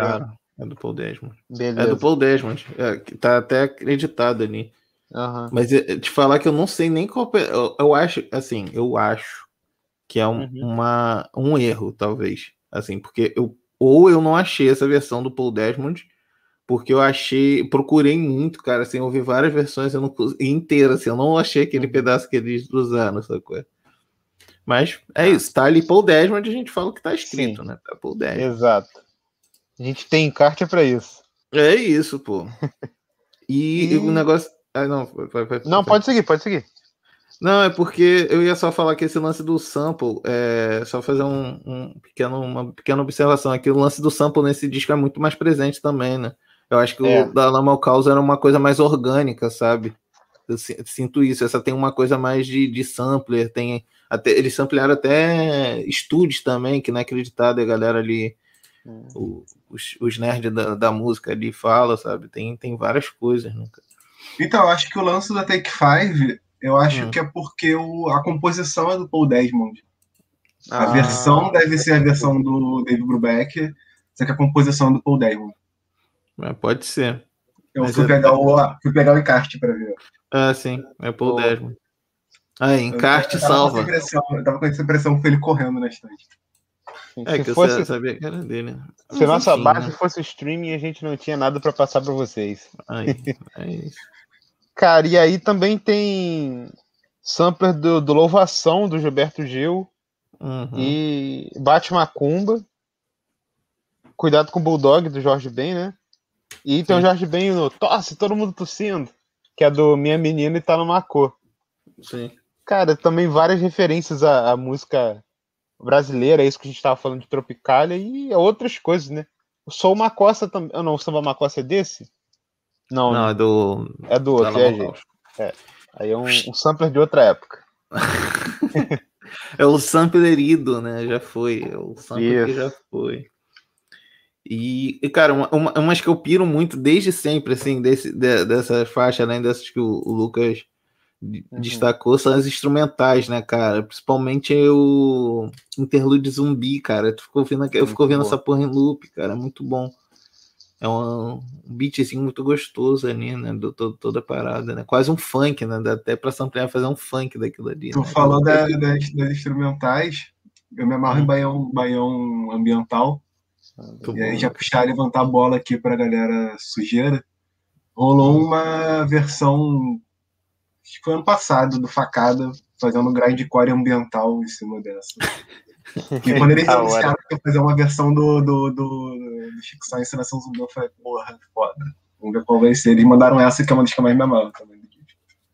Speaker 1: É do Paul Desmond.
Speaker 2: Beleza.
Speaker 1: É do Paul Desmond. É, que tá até acreditado ali.
Speaker 2: Aham.
Speaker 1: Mas é, te falar que eu não sei nem qual. Eu, eu acho, assim, eu acho que é um,
Speaker 2: Uhum.
Speaker 1: uma, um erro, talvez. Assim, porque eu. Ou eu não achei essa versão do Paul Desmond, porque eu achei. Procurei muito, cara, assim, eu ouvi várias versões eu não, cons- inteira, assim, eu não achei aquele
Speaker 2: Uhum.
Speaker 1: pedaço que eles usaram, sacou? Mas é isso, tá ali Paul Desmond, a gente fala o que tá escrito,
Speaker 2: Sim.
Speaker 1: né? Tá Paul Desmond.
Speaker 2: Exato. A gente tem encarte pra isso.
Speaker 1: É isso, pô. E,
Speaker 2: E-
Speaker 1: o negócio. Ah, não, vai, vai,
Speaker 2: Não, pode seguir, pode seguir.
Speaker 1: Não, é porque eu ia só falar que esse lance do sample, é só fazer um, um pequeno, uma pequena observação aqui. O lance do sample nesse disco é muito mais presente também, né? Eu acho que
Speaker 2: É.
Speaker 1: o da Lama Causa era uma coisa mais orgânica, sabe? Eu si- sinto isso. Essa tem uma coisa mais de, de sampler, tem até eles samplearam até estúdios também, que não é acreditado, a galera ali,
Speaker 2: Hum.
Speaker 1: o- os, os nerds da, da música ali fala, sabe? Tem, tem várias coisas, né? cara?
Speaker 3: Então, eu acho que o lance da Take Five, eu acho
Speaker 1: Hum.
Speaker 3: que é porque o, a composição é do Paul Desmond. A
Speaker 2: Ah.
Speaker 3: versão deve ser a versão do Dave Brubeck, só que a composição é do Paul Desmond.
Speaker 1: Mas pode ser.
Speaker 3: Eu fui,
Speaker 1: é-
Speaker 3: pegar o, fui pegar o encarte para ver.
Speaker 1: Ah, sim, é Paul
Speaker 2: Boa.
Speaker 1: Desmond. Aí, encarte
Speaker 3: eu tava
Speaker 1: salva.
Speaker 3: impressão, eu tava com essa impressão com ele correndo na estante.
Speaker 1: É
Speaker 2: se
Speaker 1: que
Speaker 2: fosse,
Speaker 1: eu sabia que era dele. né?
Speaker 2: se
Speaker 1: Mas
Speaker 2: nossa
Speaker 1: enfim,
Speaker 2: base
Speaker 1: né?
Speaker 2: fosse streaming, a gente não tinha nada pra passar pra vocês.
Speaker 1: Aí, é isso.
Speaker 2: Cara, e aí também tem sampler do, do Louvação, do Gilberto Gil,
Speaker 1: Uhum.
Speaker 2: e Bate Macumba. Cuidado com o Bulldog, do Jorge Ben, né? E tem o
Speaker 1: Sim.
Speaker 2: Jorge Ben no Tosse, todo mundo tossindo, que é do Minha Menina e tá no Macô.
Speaker 1: Sim.
Speaker 2: Cara, também várias referências à, à música brasileira, é isso que a gente tava falando de Tropicália e outras coisas, né? O Sou Macossa também. Não, o Samba Macossa é desse? Não,
Speaker 1: Não, é do.
Speaker 2: é do outro, viajei.
Speaker 1: Causa.
Speaker 2: Aí é um, um sampler de outra época.
Speaker 1: É o sampler ido, né? Já foi. É o sampler que já foi. E, cara, uma, uma, umas que eu piro muito desde sempre, assim, desse, de, dessas faixas, além dessas que o, o Lucas
Speaker 2: Uhum.
Speaker 1: destacou, são as instrumentais, né, cara? Principalmente o Interlude Zumbi, cara. Tu ficou aqu- eu fico ouvindo essa porra em loop, cara. É muito bom. É um, um beatzinho muito gostoso ali, né? Do, todo, toda a parada, né? Quase um funk, né? Dá até pra samplear fazer um funk daquilo ali.
Speaker 3: Tu
Speaker 1: né?
Speaker 3: falou da- das, das instrumentais, eu me amarro
Speaker 1: Hum.
Speaker 3: em baião, baião ambiental.
Speaker 1: Muito
Speaker 3: E aí
Speaker 1: bom.
Speaker 3: já puxar levantar a bola aqui pra galera sujeira. Rolou uma versão, acho que foi ano passado, do Facada, fazendo um grindcore ambiental em cima dessa. E quando eles anunciaram que ia fazer uma versão do, do, do, do Chico Science Nação Zumbi, eu falei, porra, foda. Vamos ver qual vai ser. Eles mandaram essa que é uma das que eu mais me amarro também.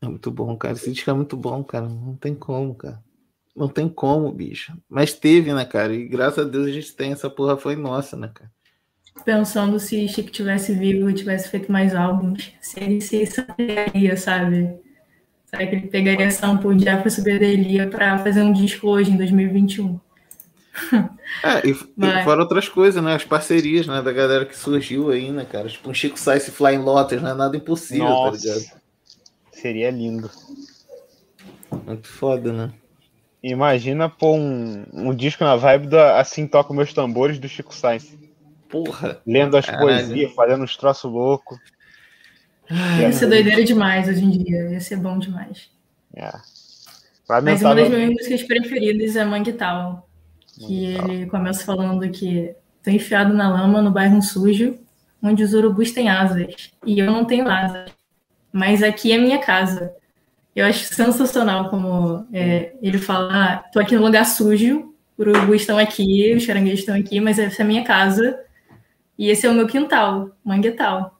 Speaker 1: É muito bom, cara. Esse disco é muito bom, cara. Não tem como, cara. Não tem como, bicho. Mas teve, né, cara? E graças a Deus a gente tem. Essa porra foi nossa, né, cara?
Speaker 4: Pensando se Chico tivesse vivo e tivesse feito mais álbuns, se ele se samplearia, sabe? Será que ele pegaria sample de Jefferson Bedelia pra fazer um disco hoje, em 2021?
Speaker 1: É, e,
Speaker 4: Vai.
Speaker 1: e fora outras coisas, né? As parcerias, né? Da galera que surgiu aí, né, cara? Tipo, um Chico Sainz e Flying Lotus, não é nada impossível, tá ligado?
Speaker 2: Nossa, seria lindo.
Speaker 1: Muito foda, né?
Speaker 2: Imagina pôr um, um disco na vibe do Assim Toco Meus Tambores do Chico Sainz.
Speaker 1: Porra.
Speaker 2: Lendo as
Speaker 1: Caralho.
Speaker 2: poesias, fazendo uns troços loucos.
Speaker 4: Ia ser doideira demais hoje em dia, ia ser bom demais.
Speaker 2: É.
Speaker 4: Mas uma das minhas músicas preferidas é Mangue Tal, que ele começa falando que tô enfiado na lama no bairro sujo, onde os urubus têm asas, e eu não tenho asas, mas aqui é minha casa. Eu acho sensacional como é, ele fala, ah, tô aqui no lugar sujo, os urubus estão aqui, os caranguejos estão aqui, mas essa é a minha casa, e esse é o meu quintal, Manguetal.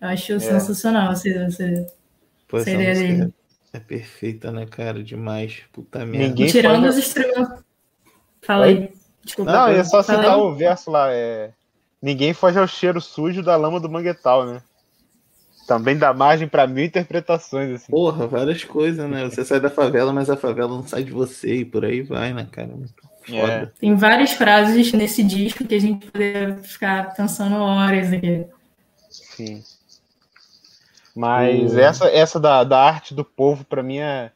Speaker 4: Eu acho sensacional
Speaker 1: Pô, essa
Speaker 4: Essa ideia
Speaker 1: música
Speaker 4: dele.
Speaker 1: é, é perfeita, né, cara? Demais. Puta merda.
Speaker 2: Ninguém
Speaker 4: Tirando
Speaker 2: pode-
Speaker 4: os instrumentos. Fala aí. Desculpa.
Speaker 2: Não, é só citar o verso lá. É... Ninguém foge ao cheiro sujo da lama do manguetal, né? Também dá margem pra mil interpretações, assim.
Speaker 1: Porra, várias coisas, né? Você sai da favela, mas a favela não sai de você e por aí vai, né, cara? Muito foda.
Speaker 2: É.
Speaker 4: Tem várias frases nesse disco que a gente poderia ficar pensando horas aqui.
Speaker 2: Sim. Mas essa, essa da, da arte do povo, pra mim, é,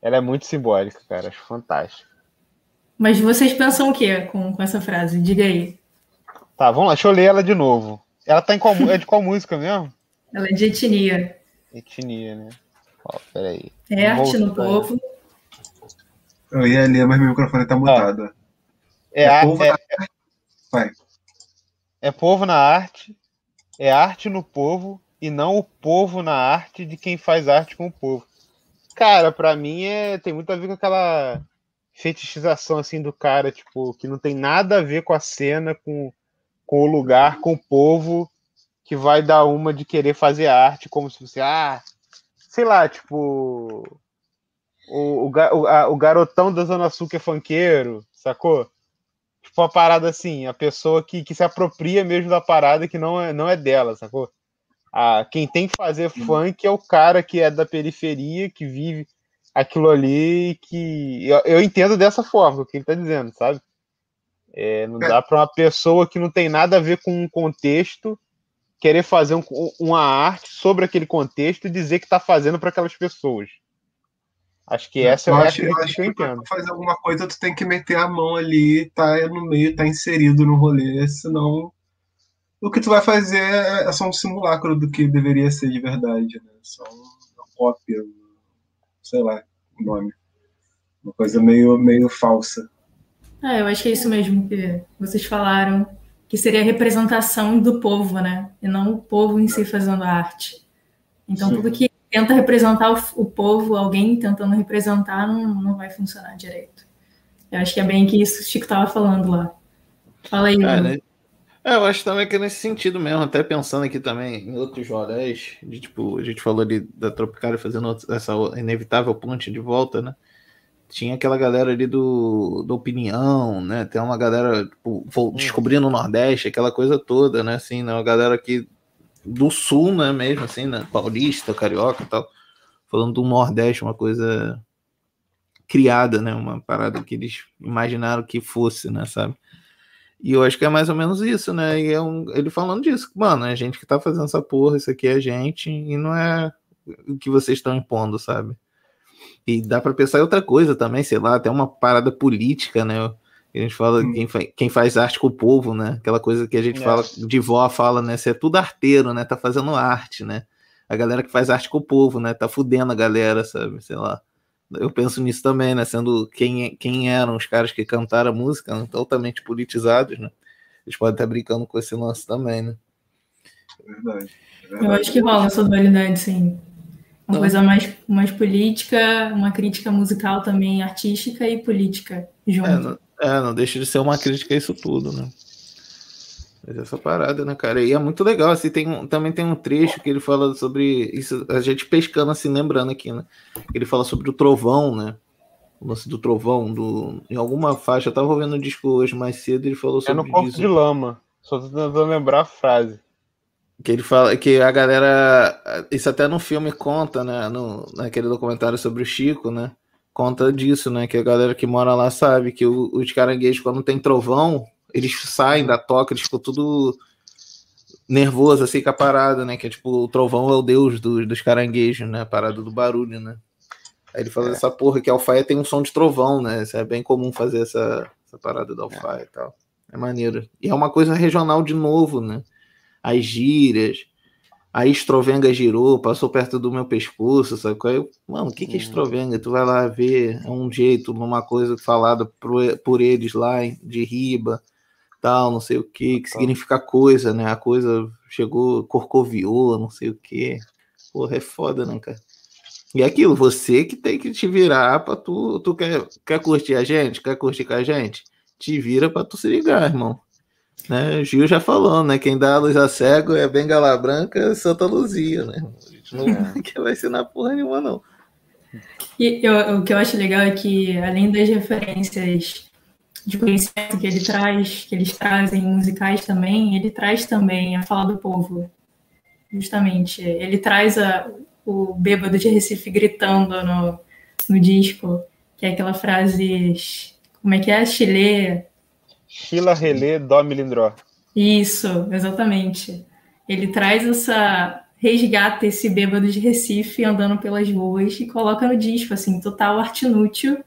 Speaker 2: ela é muito simbólica, cara. Acho fantástico.
Speaker 4: Mas vocês pensam o quê com, com essa frase? Diga aí.
Speaker 2: Tá, vamos lá, deixa eu ler ela de novo. Ela tá em qual, é de qual música mesmo?
Speaker 4: Ela é de etnia.
Speaker 2: Etnia, né? Ó, peraí.
Speaker 4: É arte no povo.
Speaker 3: Eu ia ler, mas meu microfone tá mutado.
Speaker 2: É, ar-
Speaker 3: povo
Speaker 2: é,
Speaker 3: na- Vai.
Speaker 2: é povo na arte, é arte no povo e não o povo na arte de quem faz arte com o povo. Cara, pra mim é tem muito a ver com aquela fetichização assim do cara, tipo, que não tem nada a ver com a cena, com, com o lugar, com o povo, que vai dar uma de querer fazer arte como se fosse, ah, sei lá, tipo. O, o, a- o garotão da Zona Sul que é funkeiro, sacou? Tipo, uma parada assim, a pessoa que, que se apropria mesmo da parada que não é, não é dela, sacou? Ah, quem tem que fazer funk é o cara que é da periferia, que vive aquilo ali, que eu, eu entendo dessa forma o que ele tá dizendo, sabe? É, não
Speaker 3: É.
Speaker 2: dá para uma pessoa que não tem nada a ver com um contexto querer fazer um- uma arte sobre aquele contexto e dizer que tá fazendo para aquelas pessoas. Acho que essa
Speaker 3: eu
Speaker 2: é a
Speaker 3: acho, eu acho
Speaker 2: que eu
Speaker 3: pra
Speaker 2: entendo.
Speaker 3: fazer alguma coisa, tu tem que meter a mão ali, tá no meio, tá inserido no rolê, senão o que tu vai fazer é é só um simulacro do que deveria ser de verdade, né? Só uma cópia, sei lá o nome. Uma coisa meio, meio falsa.
Speaker 4: É, eu acho que é isso mesmo que vocês falaram, que seria a representação do povo, né? E não o povo em si fazendo a arte. Então,
Speaker 3: Sim.
Speaker 4: tudo que tenta representar o, o povo, alguém tentando representar, não, não vai funcionar direito. Eu acho que é bem que isso que o Chico estava falando lá. Fala aí,
Speaker 1: É, né? É, eu acho também que é nesse sentido mesmo, até pensando aqui também em outros roléis, de tipo, a gente falou ali da Tropicália fazendo essa inevitável ponte de volta, né? Tinha aquela galera ali do, do Opinião, né? Tem uma galera tipo, vo- descobrindo o Nordeste, aquela coisa toda, né? Assim, né? Uma galera aqui do Sul, né? Mesmo assim, né? Paulista, Carioca e tal. Falando do Nordeste, uma coisa criada, né? Uma parada que eles imaginaram que fosse, né? Sabe? E eu acho que é mais ou menos isso, né? E é um, ele falando disso, mano, é a gente que tá fazendo essa porra, isso aqui é a gente, e não é o que vocês estão impondo, sabe? E dá pra pensar em outra coisa também, sei lá, até uma parada política, né? A gente fala
Speaker 3: Hum.
Speaker 1: quem, fa quem faz arte com o povo, né? Aquela coisa que a gente
Speaker 2: É.
Speaker 1: fala, de vó fala, né? Você é tudo arteiro, né? Tá fazendo arte, né? A galera que faz arte com o povo, né? Tá fudendo a galera, sabe? Sei lá. Eu penso nisso também, né? Sendo quem, quem eram os caras que cantaram a música, né? totalmente politizados, né? Eles podem estar brincando com esse lance também, né?
Speaker 3: É verdade. é
Speaker 4: Eu
Speaker 3: verdade.
Speaker 4: acho que rola essa dualidade, sim. Uma
Speaker 1: Não.
Speaker 4: coisa mais, mais política, uma crítica musical também, artística e política junto.
Speaker 1: É não, é, não deixa de ser uma crítica a isso tudo, né? Mas essa parada, né, cara? E é muito legal, assim, tem um- também tem um trecho que ele fala sobre isso, a gente pescando, assim, lembrando aqui, né? Ele fala sobre o trovão, né? O lance do trovão, do, em alguma faixa, eu tava ouvindo um disco hoje mais cedo, ele falou
Speaker 2: É
Speaker 1: sobre
Speaker 2: no corpo
Speaker 1: isso.
Speaker 2: de lama. Só tô tentando lembrar a frase.
Speaker 1: Que ele fala que a galera. Isso até no filme conta, né? No, naquele documentário sobre o Chico, né? Conta disso, né? Que a galera que mora lá sabe que o- os caranguejos, quando tem trovão, eles saem da toca, eles ficam tudo nervoso, assim, com a parada, né? Que é tipo, o trovão é o deus do- dos caranguejos, né? A parada do barulho, né? Aí ele fala dessa porra que a alfaia tem um som de trovão, né? Isso é bem comum fazer essa, essa parada da alfaia e tal. É maneiro. E é uma coisa regional de novo, né? As gírias. A estrovenga girou, passou perto do meu pescoço, sabe? qual é? Mano, o que, que é
Speaker 2: Uhum.
Speaker 1: estrovenga? Tu vai lá ver, é um jeito, numa coisa falada por, por eles lá de riba, tal, não sei o que, que significa coisa, né? A coisa chegou, corcoviou, não sei o que. Porra, é foda, né, cara? E é aquilo, você que tem que te virar pra tu. Tu quer, quer curtir a gente? Quer curtir com a gente? Te vira pra tu se ligar, irmão. Né? O Gil já falou, né? Quem dá a luz a cego é Bengala Branca Santa Luzia, né? A gente não que vai ensinar porra nenhuma, não.
Speaker 4: E eu- o que eu acho legal é que, além das referências de conhecimento que ele traz, que eles trazem musicais também, ele traz também a fala do povo. Justamente. Ele traz a- o bêbado de Recife gritando no, no disco, que é aquela frase. Como é que é? Chile.
Speaker 2: Sheila Relê Dó Milindró.
Speaker 4: Isso, exatamente. Ele traz essa. resgata esse bêbado de Recife andando pelas ruas e coloca no disco, assim, total arte inútil.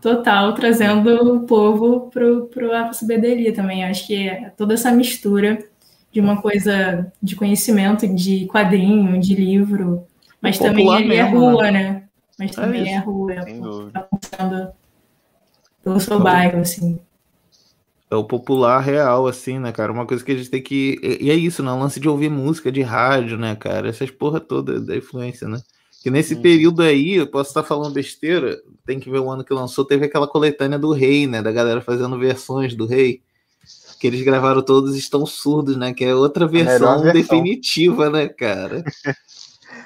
Speaker 4: Total, trazendo o povo pro, pro ACBDLI também. Acho que é toda essa mistura de uma coisa de conhecimento, de quadrinho, de livro, mas
Speaker 1: Popular
Speaker 4: também ele é rua, né? Mas
Speaker 1: É
Speaker 4: também
Speaker 1: isso.
Speaker 4: é rua,
Speaker 2: Sem dúvida.
Speaker 4: tá passando pelo seu bairro, assim.
Speaker 1: É o popular real, assim, né, cara? Uma coisa que a gente tem que. E e é isso, né? O lance de ouvir música de rádio, né, cara? Essas porra toda da influência, né? Que nesse
Speaker 2: Uhum.
Speaker 1: período aí, eu posso estar falando besteira, tem que ver o ano que lançou, teve aquela coletânea do Rei, né? Da galera fazendo versões do Rei. que eles gravaram todos estão surdos, né? Que é outra versão,
Speaker 2: versão.
Speaker 1: definitiva, né, cara?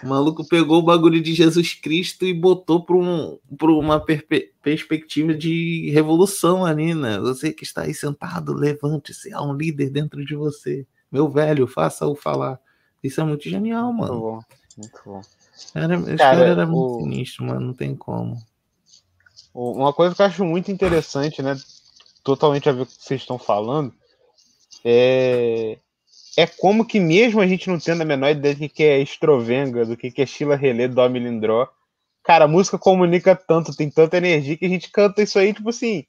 Speaker 1: O maluco pegou o bagulho de Jesus Cristo e botou para um, pra uma perpe- perspectiva de revolução ali, né? Você que está aí sentado, levante-se, há um líder dentro de você. Meu velho, faça-o falar. Isso é muito genial,
Speaker 2: Muito
Speaker 1: mano.
Speaker 2: bom, muito bom.
Speaker 1: Cara, esse
Speaker 2: Cara,
Speaker 1: cara era muito
Speaker 2: o-
Speaker 1: sinistro, mano. Não tem como.
Speaker 2: Uma coisa que eu acho muito interessante, né? Totalmente a ver com o que vocês estão falando, é, é como que mesmo a gente não tendo a menor ideia do que é Estrovenga, do que é Sheila Relê, Dó Melindró, cara, a música comunica tanto, tem tanta energia que a gente canta isso aí, tipo assim,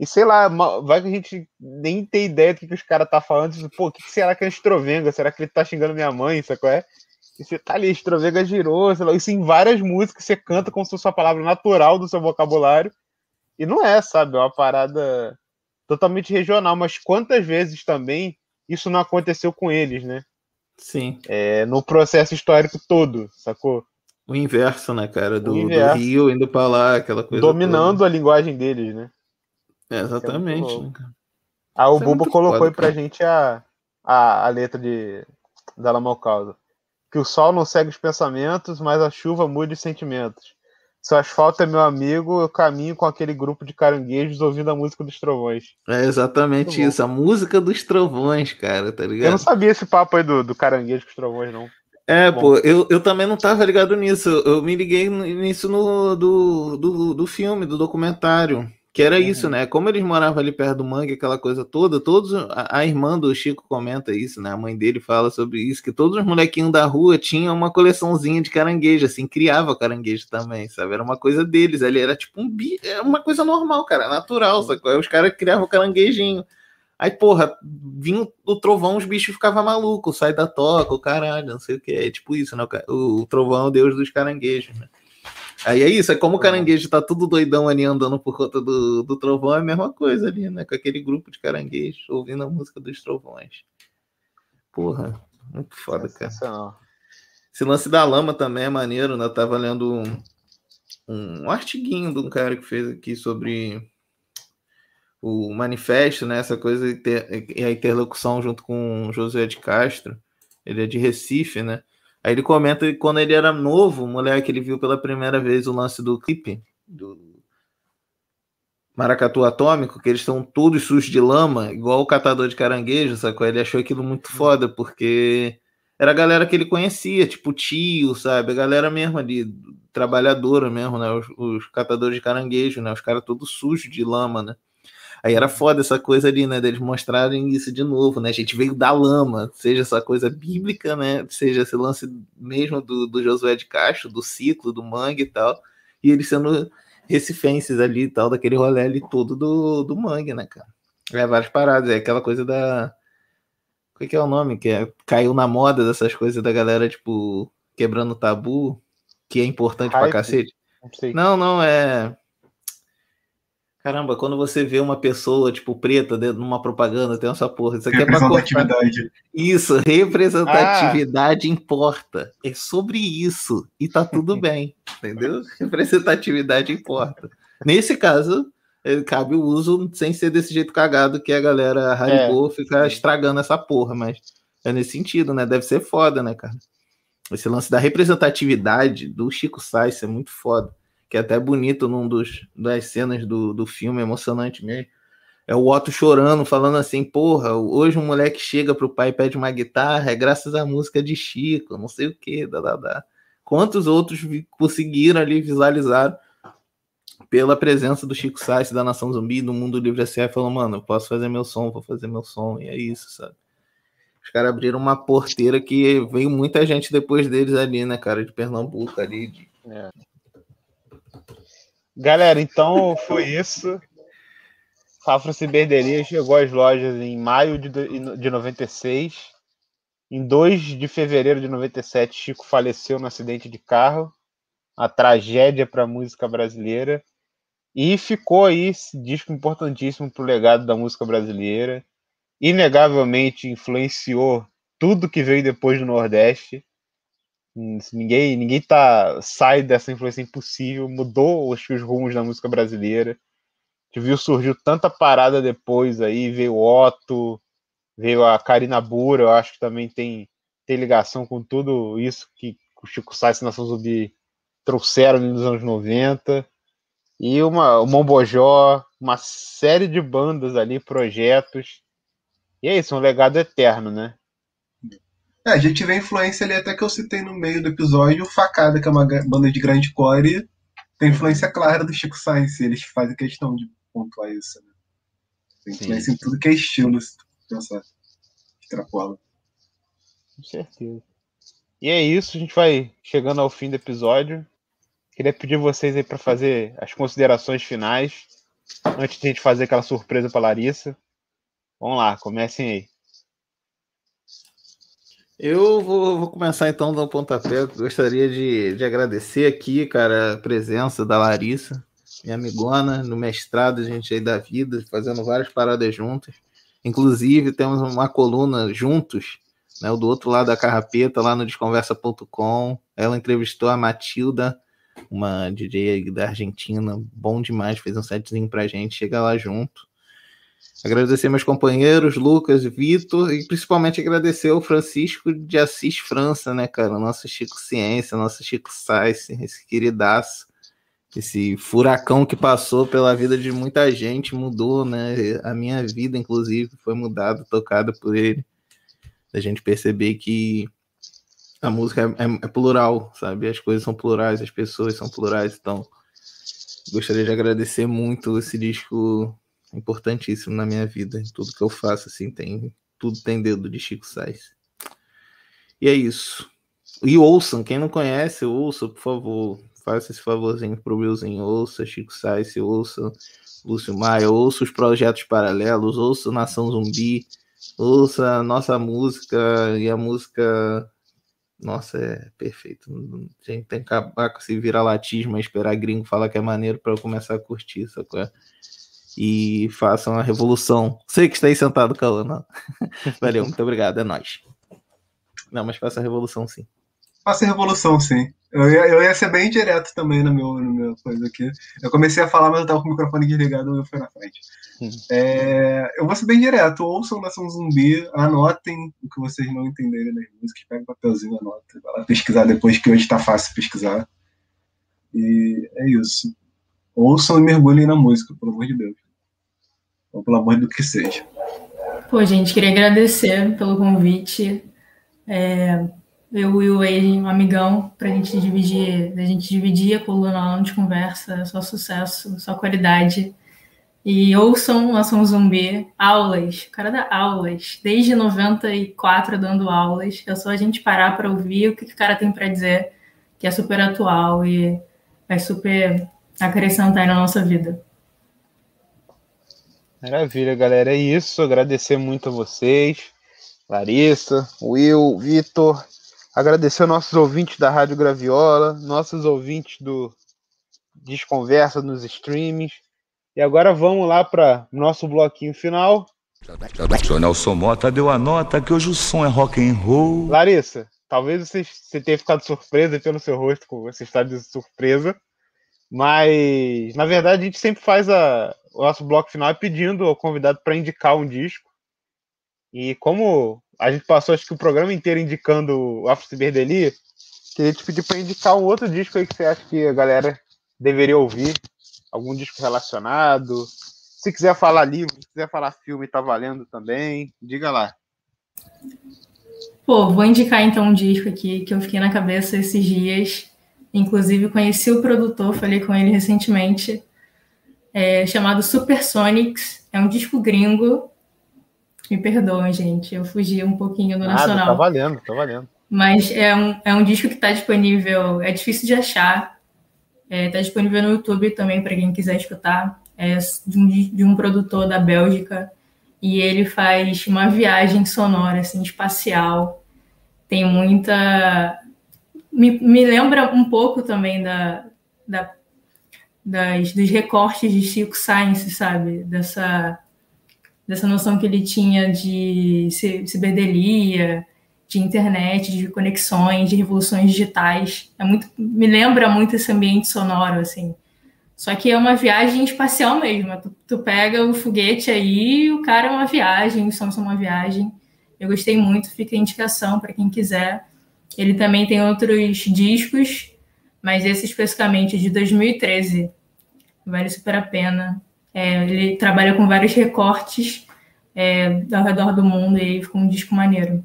Speaker 2: e sei lá, vai que a gente nem tem ideia do que, que os caras tá falando, tipo, pô, o que, que será que é Estrovenga? Será que ele tá xingando minha mãe, qual é? E você tá ali, Estrovenga girou, sei lá, isso em várias músicas, você canta como se fosse uma palavra natural do seu vocabulário, e não é, sabe? É uma parada totalmente regional, mas quantas vezes também isso não aconteceu com eles, né?
Speaker 1: Sim.
Speaker 2: É, no processo histórico todo, sacou?
Speaker 1: O inverso, né, cara? Do, do. Rio indo pra lá, aquela coisa.
Speaker 2: Dominando a linguagem deles, né?
Speaker 1: toda. É, exatamente.
Speaker 2: louco.
Speaker 1: né, cara?
Speaker 2: Aí o
Speaker 1: Isso é muito
Speaker 2: colocou
Speaker 1: foda,
Speaker 2: aí pra gente a, a, a letra de da Lamalcausa. Que o sol não segue os pensamentos, mas a chuva muda os sentimentos. Se o asfalto é meu amigo, eu caminho com aquele grupo de caranguejos ouvindo a música dos trovões.
Speaker 1: É exatamente
Speaker 2: Muito bom.
Speaker 1: isso. A música dos trovões, cara, tá
Speaker 2: Eu não
Speaker 1: ligado?
Speaker 2: sabia esse papo aí do, do caranguejo com os trovões, não.
Speaker 1: É,
Speaker 2: Bom.
Speaker 1: pô, eu, eu também não tava ligado nisso. Eu eu me liguei nisso no, do, do, do filme, do documentário. Que era
Speaker 2: Uhum.
Speaker 1: isso, né? Como eles moravam ali perto do mangue, aquela coisa toda, todos. A, a irmã do Chico comenta isso, né? A mãe dele fala sobre isso, que todos os molequinhos da rua tinham uma coleçãozinha de caranguejo, assim, criava caranguejo também, sabe? Era uma coisa deles, ali era tipo um bi, era uma coisa normal, cara, natural, sacou? Aí os caras criavam caranguejinho. Aí, porra, vinha o trovão, os bichos ficavam malucos, sai da toca, o caralho, não sei o que. É tipo isso, né? O, o trovão é o deus dos caranguejos, né? Aí é isso, é como o caranguejo tá tudo doidão ali andando por conta do, do trovão, é a mesma coisa ali, né? Com aquele grupo de caranguejos ouvindo a música dos trovões. Porra, muito foda, cara. Esse lance da lama também é maneiro, né? Eu tava lendo um, um artiguinho de um cara que fez aqui sobre o manifesto, né? Essa coisa e a interlocução junto com o Josué de Castro. Ele é de Recife, né? Aí ele comenta que quando ele era novo, o moleque, ele viu pela primeira vez o lance do clipe do Maracatu Atômico, que eles estão todos sujos de lama, igual o catador de caranguejo, sacou? Ele achou aquilo muito foda, porque era a galera que ele conhecia, tipo tio, sabe? A galera mesmo ali, trabalhadora mesmo, né? Os, os catadores de caranguejo, né? Os caras todos sujos de lama, né? Aí era foda essa coisa ali, né? Deles mostrarem isso de novo, né? A gente veio da lama, seja essa coisa bíblica, né? Seja esse lance mesmo do, do Josué de Castro, do ciclo, do mangue e tal. E eles sendo recifenses ali e tal, daquele rolê ali todo do, do mangue, né, cara? É várias paradas, é aquela coisa da. Qual que é o nome? Que é, caiu na moda dessas coisas da galera, tipo, quebrando tabu, que é importante pra
Speaker 2: Hype?
Speaker 1: cacete.
Speaker 2: Não sei.
Speaker 1: Não, não, é. Caramba, quando você vê uma pessoa, tipo, preta dentro de uma propaganda, tem essa porra. Isso aqui é pra.
Speaker 3: Representatividade.
Speaker 1: Isso, representatividade importa. É sobre isso. E tá tudo bem, entendeu? Representatividade importa. Nesse caso, eh, cabe o uso sem ser desse jeito cagado que a galera Haribo fica
Speaker 2: sim.
Speaker 1: estragando essa porra, mas é nesse sentido, né? Deve ser foda, né, cara? Esse lance da representatividade do Chico Sainz é muito foda. Que é até bonito num dos das cenas do, do filme, emocionante mesmo. É o Otto chorando, falando assim, porra, hoje um moleque chega pro pai e pede uma guitarra, é graças à música de Chico, não sei o que, dá, dá, dá. Quantos outros conseguiram ali visualizar pela presença do Chico Sainz, da Nação Zumbi, do Mundo Livre S.A. falou, mano, eu posso fazer meu som, vou fazer meu som, e é isso, sabe? Os caras abriram uma porteira que veio muita gente depois deles ali, né, cara, de Pernambuco ali, de
Speaker 2: Galera, então foi isso. Afro Ciberderia chegou às lojas em maio de, de 96. Em 2 de fevereiro de 97, Chico faleceu no acidente de carro. A tragédia para a música brasileira. E ficou aí esse disco importantíssimo para o legado da música brasileira. Inegavelmente influenciou tudo que veio depois do Nordeste. Ninguém, ninguém tá, sai dessa influência impossível, mudou que, os rumos da música brasileira. gente viu surgiu tanta parada depois aí, veio Otto, veio a Karina Bura, eu acho que também tem, tem ligação com tudo isso que o Chico Sainz e Nação Zumbi trouxeram nos anos 90. E uma, o Mombojó, uma série de bandas ali, projetos. E é isso, um legado eterno, né?
Speaker 3: É, a gente vê a influência ali, até que eu citei no meio do episódio, o Facada, que é uma banda de grande core, tem influência clara do Chico Sainz, eles fazem questão de pontuar isso, né? Tem influência em tudo que é estilo, se tu pensar, extrapola.
Speaker 2: Com certeza. E é isso, a gente vai chegando ao fim do episódio. Queria pedir vocês aí para fazer as considerações finais, antes de a gente fazer aquela surpresa para Larissa. Vamos lá, comecem aí.
Speaker 1: Eu vou, vou começar então do pontapé. Gostaria de, de agradecer aqui, cara, a presença da Larissa, minha amigona, no mestrado, gente aí da vida, fazendo várias paradas juntas. Inclusive, temos uma coluna juntos, né, o do outro lado da carrapeta, lá no desconversa.com. Ela entrevistou a Matilda, uma DJ da Argentina, bom demais, fez um setzinho pra gente, chega lá junto. Agradecer meus companheiros, Lucas, Vitor, e principalmente agradecer ao Francisco de Assis França, né, cara? Nosso Chico Ciência, nosso Chico Sainz, esse queridaço, esse furacão que passou pela vida de muita gente, mudou, né? A minha vida, inclusive, foi mudada, tocada por ele. A gente perceber que a música é, é, é plural, sabe? As coisas são plurais, as pessoas são plurais, então gostaria de agradecer muito esse disco importantíssimo na minha vida. Tudo que eu faço, assim, tem. Tudo tem dedo de Chico Sainz. E é isso. E ouçam, quem não conhece, ouça, por favor. Faça esse favorzinho pro Willzinho. Ouça Chico Sainz, ouça Lúcio Maia, ouça os projetos paralelos, ouça Nação Zumbi, ouça a nossa música e a música. Nossa, é perfeito. A gente tem que acabar com esse vira-latismo, esperar gringo falar que é maneiro para eu começar a curtir, sacou? E façam a revolução. Sei que está aí sentado, Cauã. Não. Valeu, muito obrigado, é nóis. Não, mas faça a revolução sim.
Speaker 3: Faça a revolução, sim. Eu ia, eu ia ser bem direto também no meu, no meu coisa aqui. Eu comecei a falar, mas eu tava com o microfone desligado e eu fui na frente. Hum. É, eu vou ser bem direto. Ouçam Nação Zumbi, anotem o que vocês não entenderem das músicas, pega um papelzinho, anota. Vai lá pesquisar depois, que hoje tá fácil pesquisar. E é isso. Ouçam e mergulhem na música, pelo amor de Deus. Ou pelo amor do que seja.
Speaker 4: Pô, gente, queria agradecer pelo convite. É, eu e o Wade, um amigão, pra gente dividir, a gente dividir a coluna lá de conversa, só sucesso, só qualidade. E ouçam Nação Zumbi, aulas, o cara dá aulas, desde 94 dando aulas. É só a gente parar para ouvir o que, que o cara tem para dizer, que é super atual e vai super acrescentar na nossa vida.
Speaker 2: Maravilha, galera. É isso. Agradecer muito a vocês, Larissa, Will, Vitor. Agradecer aos nossos ouvintes da Rádio Graviola, nossos ouvintes do Desconversa nos streams. E agora vamos lá para nosso bloquinho final.
Speaker 5: O Nelson Mota deu a nota que hoje o som é rock and roll.
Speaker 2: Larissa, talvez você, você tenha ficado surpresa pelo seu rosto com esse estado de surpresa. Mas, na verdade, a gente sempre faz a, o nosso bloco final pedindo ao convidado para indicar um disco. E como a gente passou acho que o programa inteiro indicando o Afro Ciberdeli, queria te pedir para indicar um outro disco aí que você acha que a galera deveria ouvir. Algum disco relacionado. Se quiser falar livro, se quiser falar filme, tá valendo também. Diga lá.
Speaker 4: Pô, vou indicar então um disco aqui que eu fiquei na cabeça esses dias. Inclusive, conheci o produtor, falei com ele recentemente é, chamado Supersonics. É um disco gringo. Me perdoem, gente, eu fugi um pouquinho do
Speaker 2: Nada,
Speaker 4: nacional.
Speaker 2: Tá valendo, tá valendo.
Speaker 4: Mas é um, é um disco que está disponível, é difícil de achar. Está é, tá disponível no YouTube também para quem quiser escutar. É de um, de um produtor da Bélgica e ele faz uma viagem sonora, assim, espacial. Tem muita. Me, me lembra um pouco também da, da das, dos recortes de Chico Science, sabe? Dessa, dessa noção que ele tinha de ciberdelia, de internet, de conexões, de revoluções digitais. É muito, me lembra muito esse ambiente sonoro, assim. Só que é uma viagem espacial mesmo. Tu, tu pega o foguete aí, o cara é uma viagem, os sons são uma viagem. Eu gostei muito, fica a indicação para quem quiser. Ele também tem outros discos, mas esse especificamente de 2013 vale super a pena. É, ele trabalha com vários recortes é, ao redor do mundo e ficou um disco maneiro.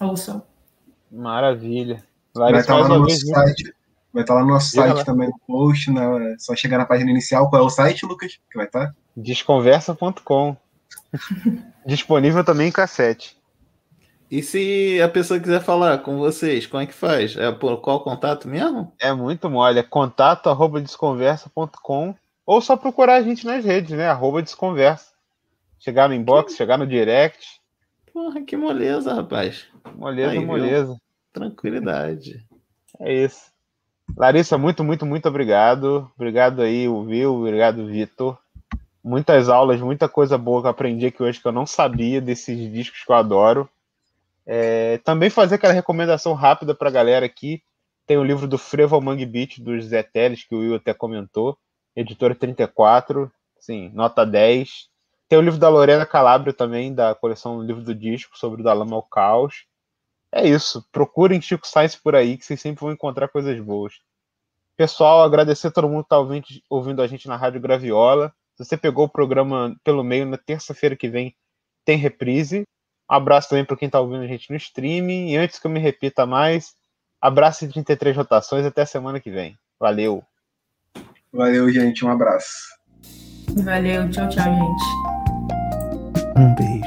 Speaker 4: Ouçam.
Speaker 2: Maravilha.
Speaker 3: Vai estar lá
Speaker 2: mais
Speaker 3: no
Speaker 2: uma
Speaker 3: nosso site. Vai estar lá no nosso
Speaker 2: Diga
Speaker 3: site
Speaker 2: lá.
Speaker 3: também no post, né? É só chegar na página inicial. Qual é o site, Lucas? Que vai estar?
Speaker 2: Desconversa.com. Disponível também em cassete.
Speaker 1: E se a pessoa quiser falar com vocês, como é que faz? É por qual contato mesmo?
Speaker 2: É muito mole. É contato arroba desconversa.com ou só procurar a gente nas redes, né? Arroba desconversa. Chegar no inbox, chegar no direct.
Speaker 1: Porra, que moleza, rapaz.
Speaker 2: Moleza,
Speaker 1: Aí, viu?
Speaker 2: moleza.
Speaker 1: Tranquilidade.
Speaker 2: É isso. Larissa, muito, muito, muito obrigado. Obrigado aí, o Vil, obrigado, Vitor. Muitas aulas, muita coisa boa que eu aprendi aqui hoje que eu não sabia desses discos que eu adoro. É, também fazer aquela recomendação rápida para a galera aqui. Tem o livro do Frevo Mangue Beat, dos Zé Teles, que o Will até comentou. Editora 34, sim, nota 10. Tem o livro da Lorena Calabria também, da coleção Livro do Disco, sobre o da Lama ao Caos. É isso. Procurem Chico Science por aí, que vocês sempre vão encontrar coisas boas. Pessoal, agradecer a todo mundo que está ouvindo, ouvindo a gente na Rádio Graviola. Se você pegou o programa pelo meio, na terça-feira que vem tem reprise. Um abraço também para quem está ouvindo a gente no streaming. E antes que eu me repita mais, abraço em 33 rotações. Até semana que vem. Valeu!
Speaker 3: Valeu, gente. Um abraço.
Speaker 4: Valeu, tchau, tchau, gente.
Speaker 1: Um beijo.